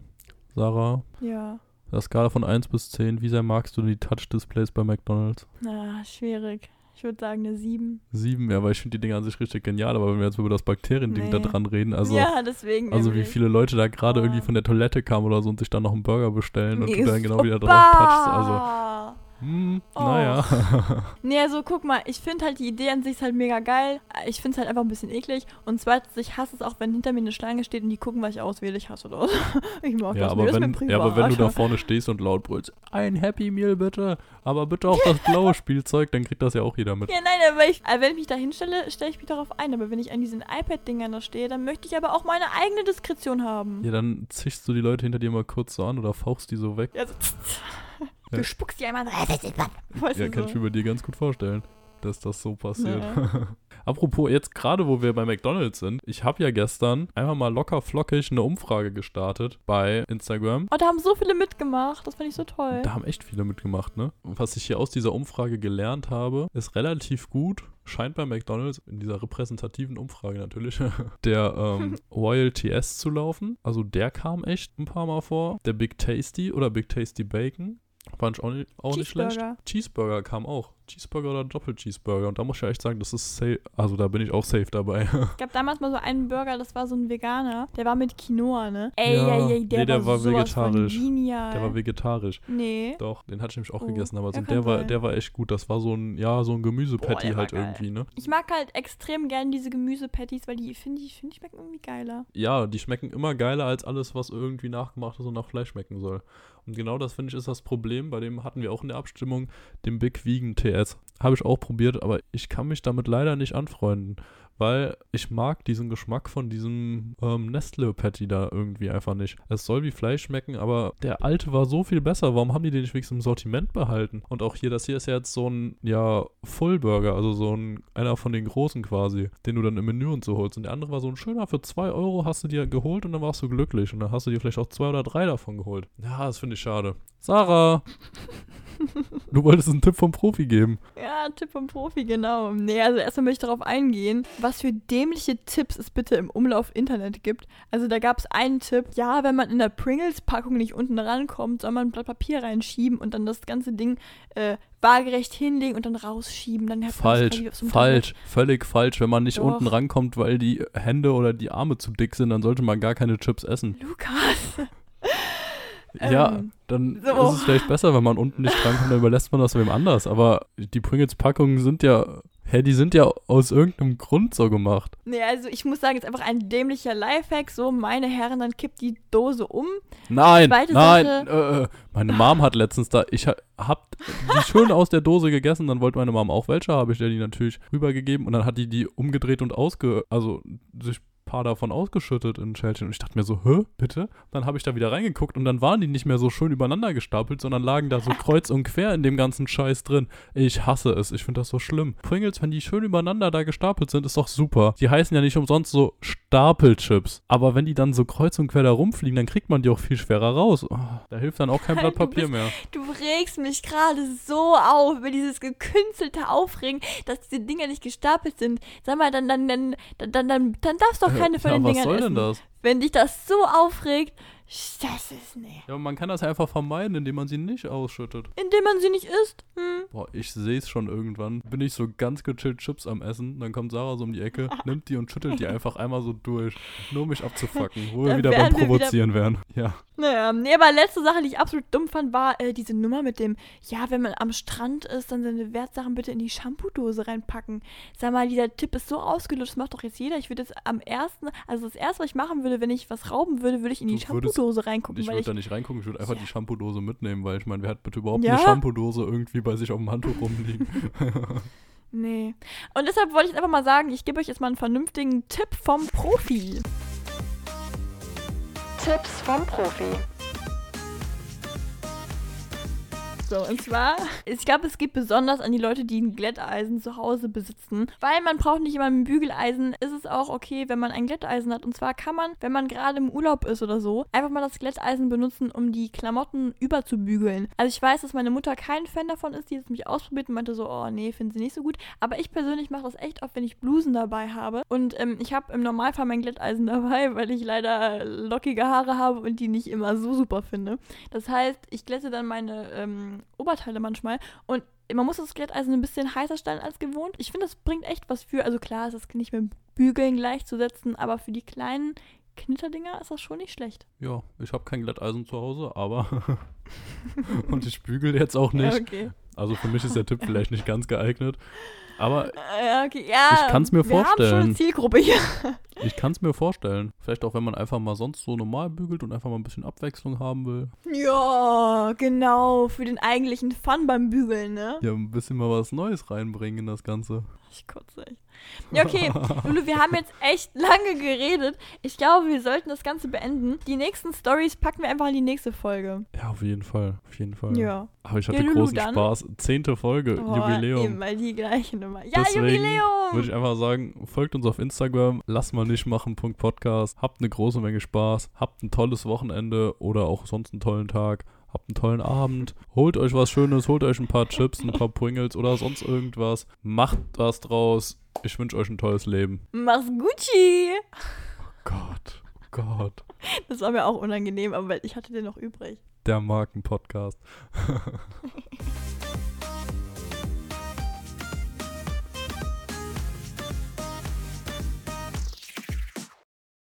Sarah, Ja. Der Skala von 1 bis 10, wie sehr magst du die Touch-Displays bei McDonalds? Na, schwierig. Ich würde sagen eine 7. 7, ja, weil ich finde die Dinger an sich richtig genial, aber wenn wir jetzt über das Bakteriending da Nee. dran reden, also, ja, deswegen. also wie viele Leute da gerade Boah. irgendwie von der Toilette kamen oder so und sich dann noch einen Burger bestellen und du dann genau wieder drauf touchst, also, hm, Oh. naja. Nee, also guck mal, ich finde halt die Idee an sich ist halt mega geil. Ich finde es halt einfach ein bisschen eklig. Und zweitens, ich hasse es auch, wenn hinter mir eine Schlange steht und die gucken, was ich auswähle. Ich hasse das. Ich mag Ja das aber, wenn, ja, aber wenn du da vorne stehst und laut brüllst, ein Happy Meal bitte, aber bitte auch das blaue Spielzeug, dann kriegt das ja auch jeder mit. Ja, nein, aber ich, äh, wenn ich mich da hinstelle, stelle ich mich darauf ein. Aber wenn ich an diesen iPad-Dingern da stehe, dann möchte ich aber auch meine eigene Diskretion haben. Ja, dann zischst du die Leute hinter dir mal kurz so an oder fauchst die so weg. Ja, so, Ja. Du spuckst die einmal. Weißt Ja, du, kann ich so. mir bei dir ganz gut vorstellen. dass das so passiert. Apropos, jetzt gerade, wo wir bei McDonalds sind, ich habe ja gestern einfach mal locker flockig eine Umfrage gestartet bei Instagram. Oh, da haben so viele mitgemacht. Das fand ich so toll. Da haben echt viele mitgemacht, ne? Und was ich hier aus dieser Umfrage gelernt habe, ist relativ gut. Scheint bei McDonalds in dieser repräsentativen Umfrage natürlich der ähm, Royal TS zu laufen. Also der kam echt ein paar Mal vor. Der Big Tasty oder Big Tasty Bacon. Fand ich auch nicht, auch nicht schlecht. Cheeseburger. Kam auch. Cheeseburger oder Doppel-Cheeseburger. Und da muss ich ja echt sagen, das ist safe. Also da bin ich auch safe dabei. Es gab damals mal so einen Burger, das war so ein Veganer. Der war mit Quinoa, ne? Ey, Ja. ey, ey, der, Nee, der war, war vegetarisch. Der war vegetarisch. Nee. Doch, den hatte ich nämlich auch Oh, gegessen, aber so, der war, sein. der war echt gut. Das war so ein, ja, so ein Gemüsepatty war halt irgendwie, ne? Ich mag halt extrem gern diese Gemüsepatties, weil die finde ich, finde ich schmecken irgendwie geiler. Ja, die schmecken immer geiler als alles, was irgendwie nachgemacht ist und nach Fleisch schmecken soll. Und genau das finde ich ist das Problem. Bei dem hatten wir auch in der Abstimmung den Big Vegan TS. Habe ich auch probiert, aber ich kann mich damit leider nicht anfreunden. Weil ich mag diesen Geschmack von diesem ähm, Nestle-Patty da irgendwie einfach nicht. Es soll wie Fleisch schmecken, aber der alte war so viel besser. Warum haben die den nicht wenigstens im Sortiment behalten? Und auch hier, das hier ist ja jetzt so ein, ja, Full-Burger, also so ein, einer von den großen quasi, den du dann im Menü und so holst. Und der andere war so ein schöner, für 2 Euro hast du dir geholt und dann warst du glücklich. Und dann hast du dir vielleicht auch zwei oder drei davon geholt. Ja, das finde ich schade. Sarah! du wolltest einen Tipp vom Profi geben. Ja, Tipp vom Profi, genau. Nee, also erstmal möchte ich darauf eingehen, was für dämliche Tipps es bitte im Umlauf Internet gibt. Also da gab es einen Tipp, ja, wenn man in der Pringles-Packung nicht unten rankommt, soll man ein Blatt Papier reinschieben und dann das ganze Ding äh, waagerecht hinlegen und dann rausschieben. Dann Falsch, so falsch, völlig falsch. Wenn man nicht Doch. unten rankommt, weil die Hände oder die Arme zu dick sind, dann sollte man gar keine Chips essen. Lukas. ja, Ähm, dann so. ist es vielleicht besser, wenn man unten nicht rankommt, dann überlässt man das wem anders. Aber die Pringles-Packungen sind ja, hä, die sind ja aus irgendeinem Grund so gemacht. Nee, also ich muss sagen, es ist einfach ein dämlicher Lifehack. So, meine Herren, dann kippt die Dose um. Nein, Zweite nein, Sache- äh, meine Mom hat letztens da, ich ha- hab die schön aus der Dose gegessen, dann wollte meine Mom auch welche, habe ich der die natürlich rübergegeben und dann hat die die umgedreht und ausge, also sich paar davon ausgeschüttet in Schälchen und ich dachte mir so, hä, bitte? Dann habe ich da wieder reingeguckt und dann waren die nicht mehr so schön übereinander gestapelt, sondern lagen da so kreuz und quer in dem ganzen Scheiß drin. Ich hasse es, ich finde das so schlimm. Pringles, wenn die schön übereinander da gestapelt sind, ist doch super. Die heißen ja nicht umsonst so Stapelchips, aber wenn die dann so kreuz und quer da rumfliegen, dann kriegt man die auch viel schwerer raus. Oh, da hilft dann auch kein Blatt Du Papier bist- mehr. Du regst mich gerade so auf über dieses gekünstelte Aufregen, dass diese Dinger nicht gestapelt sind. Sag mal, dann, dann, dann, dann, dann, dann, darfst du doch keine von ja, den was Dingern soll essen. denn das? Wenn dich das so aufregt, das ist nee. Ja, man kann das einfach vermeiden, indem man sie nicht ausschüttet. Indem man sie nicht isst. Hm. Boah, ich sehe es schon irgendwann. Bin ich so ganz gechillt Chips am Essen, dann kommt Sarah so um die Ecke, nimmt die und schüttelt die einfach einmal so durch. Nur um mich abzufacken, wo wir wieder beim wir wieder- Provozieren wären. Ja. Naja, nee, aber letzte Sache, die ich absolut dumm fand, war äh, diese Nummer mit dem, ja, wenn man am Strand ist, dann seine Wertsachen bitte in die Shampoo-Dose reinpacken. Sag mal, dieser Tipp ist so ausgelutscht, das macht doch jetzt jeder. Ich würde jetzt am ersten, also das erste, was ich machen würde, wenn ich was rauben würde, würde ich in die Shampoo-Dose reingucken, Ich würde da nicht reingucken, ich würde einfach Ja. die Shampoo-Dose mitnehmen, weil ich meine, wer hat bitte überhaupt Ja? eine Shampoo-Dose irgendwie bei sich auf dem Handtuch rumliegen? Nee. Und deshalb wollte ich jetzt einfach mal sagen, ich gebe euch jetzt mal einen vernünftigen Tipp vom Profi. Tipps vom Profi. So, und zwar, ich glaube, es geht besonders an die Leute, die ein Glätteisen zu Hause besitzen. Weil man braucht nicht immer ein Bügeleisen, ist es auch okay, wenn man ein Glätteisen hat. Und zwar kann man, wenn man gerade im Urlaub ist oder so, einfach mal das Glätteisen benutzen, um die Klamotten überzubügeln. Also ich weiß, dass meine Mutter kein Fan davon ist, die hat es mich ausprobiert und meinte so, oh nee, finden sie nicht so gut. Aber ich persönlich mache das echt oft, wenn ich Blusen dabei habe. Und ähm, ich habe im Normalfall mein Glätteisen dabei, weil ich leider lockige Haare habe und die nicht immer so super finde. Das heißt, ich glätte dann meine ähm, Oberteile manchmal und man muss das Glätteisen ein bisschen heißer stellen als gewohnt. Ich finde, das bringt echt was für. Also klar, es ist nicht mit Bügeln gleichzusetzen, aber für die kleinen Knitterdinger ist das schon nicht schlecht. ja, ich habe kein Glätteisen zu Hause, aber. und ich bügel jetzt auch nicht. Ja, okay. Also für mich ist der Tipp vielleicht nicht ganz geeignet. Aber Äh, ja, okay. Ja, Ich kann's mir wir Haben schon vorstellen. eine Zielgruppe hier. Ich kann es mir vorstellen. Vielleicht auch, wenn man einfach mal sonst so normal bügelt und einfach mal ein bisschen Abwechslung haben will. Ja, genau. Für den eigentlichen Fun beim Bügeln, ne? Ja, ein bisschen mal was Neues reinbringen in das Ganze. Ich kotze echt. Ja, okay. Lulu, wir haben jetzt echt lange geredet. Ich glaube, wir sollten das Ganze beenden. Die nächsten Stories packen wir einfach in die nächste Folge. Ja, auf jeden Fall. Auf jeden Fall. Ja. Aber ich hatte Ja, Lulu, großen dann- Spaß. Zehnte Folge, Oh, Jubiläum. Immer die gleichen immer. Ja, Deswegen Jubiläum! Würde ich einfach sagen, folgt uns auf Instagram, lass mal nicht machen, Podcast. Habt eine große Menge Spaß, habt ein tolles Wochenende oder auch sonst einen tollen Tag. Habt einen tollen Abend, holt euch was Schönes, holt euch ein paar Chips, ein paar Pringles oder sonst irgendwas. Macht was draus. Ich wünsche euch ein tolles Leben. Mach's Gucci! Gott, oh Gott. Das war mir auch unangenehm, aber ich hatte den noch übrig. Der Markenpodcast.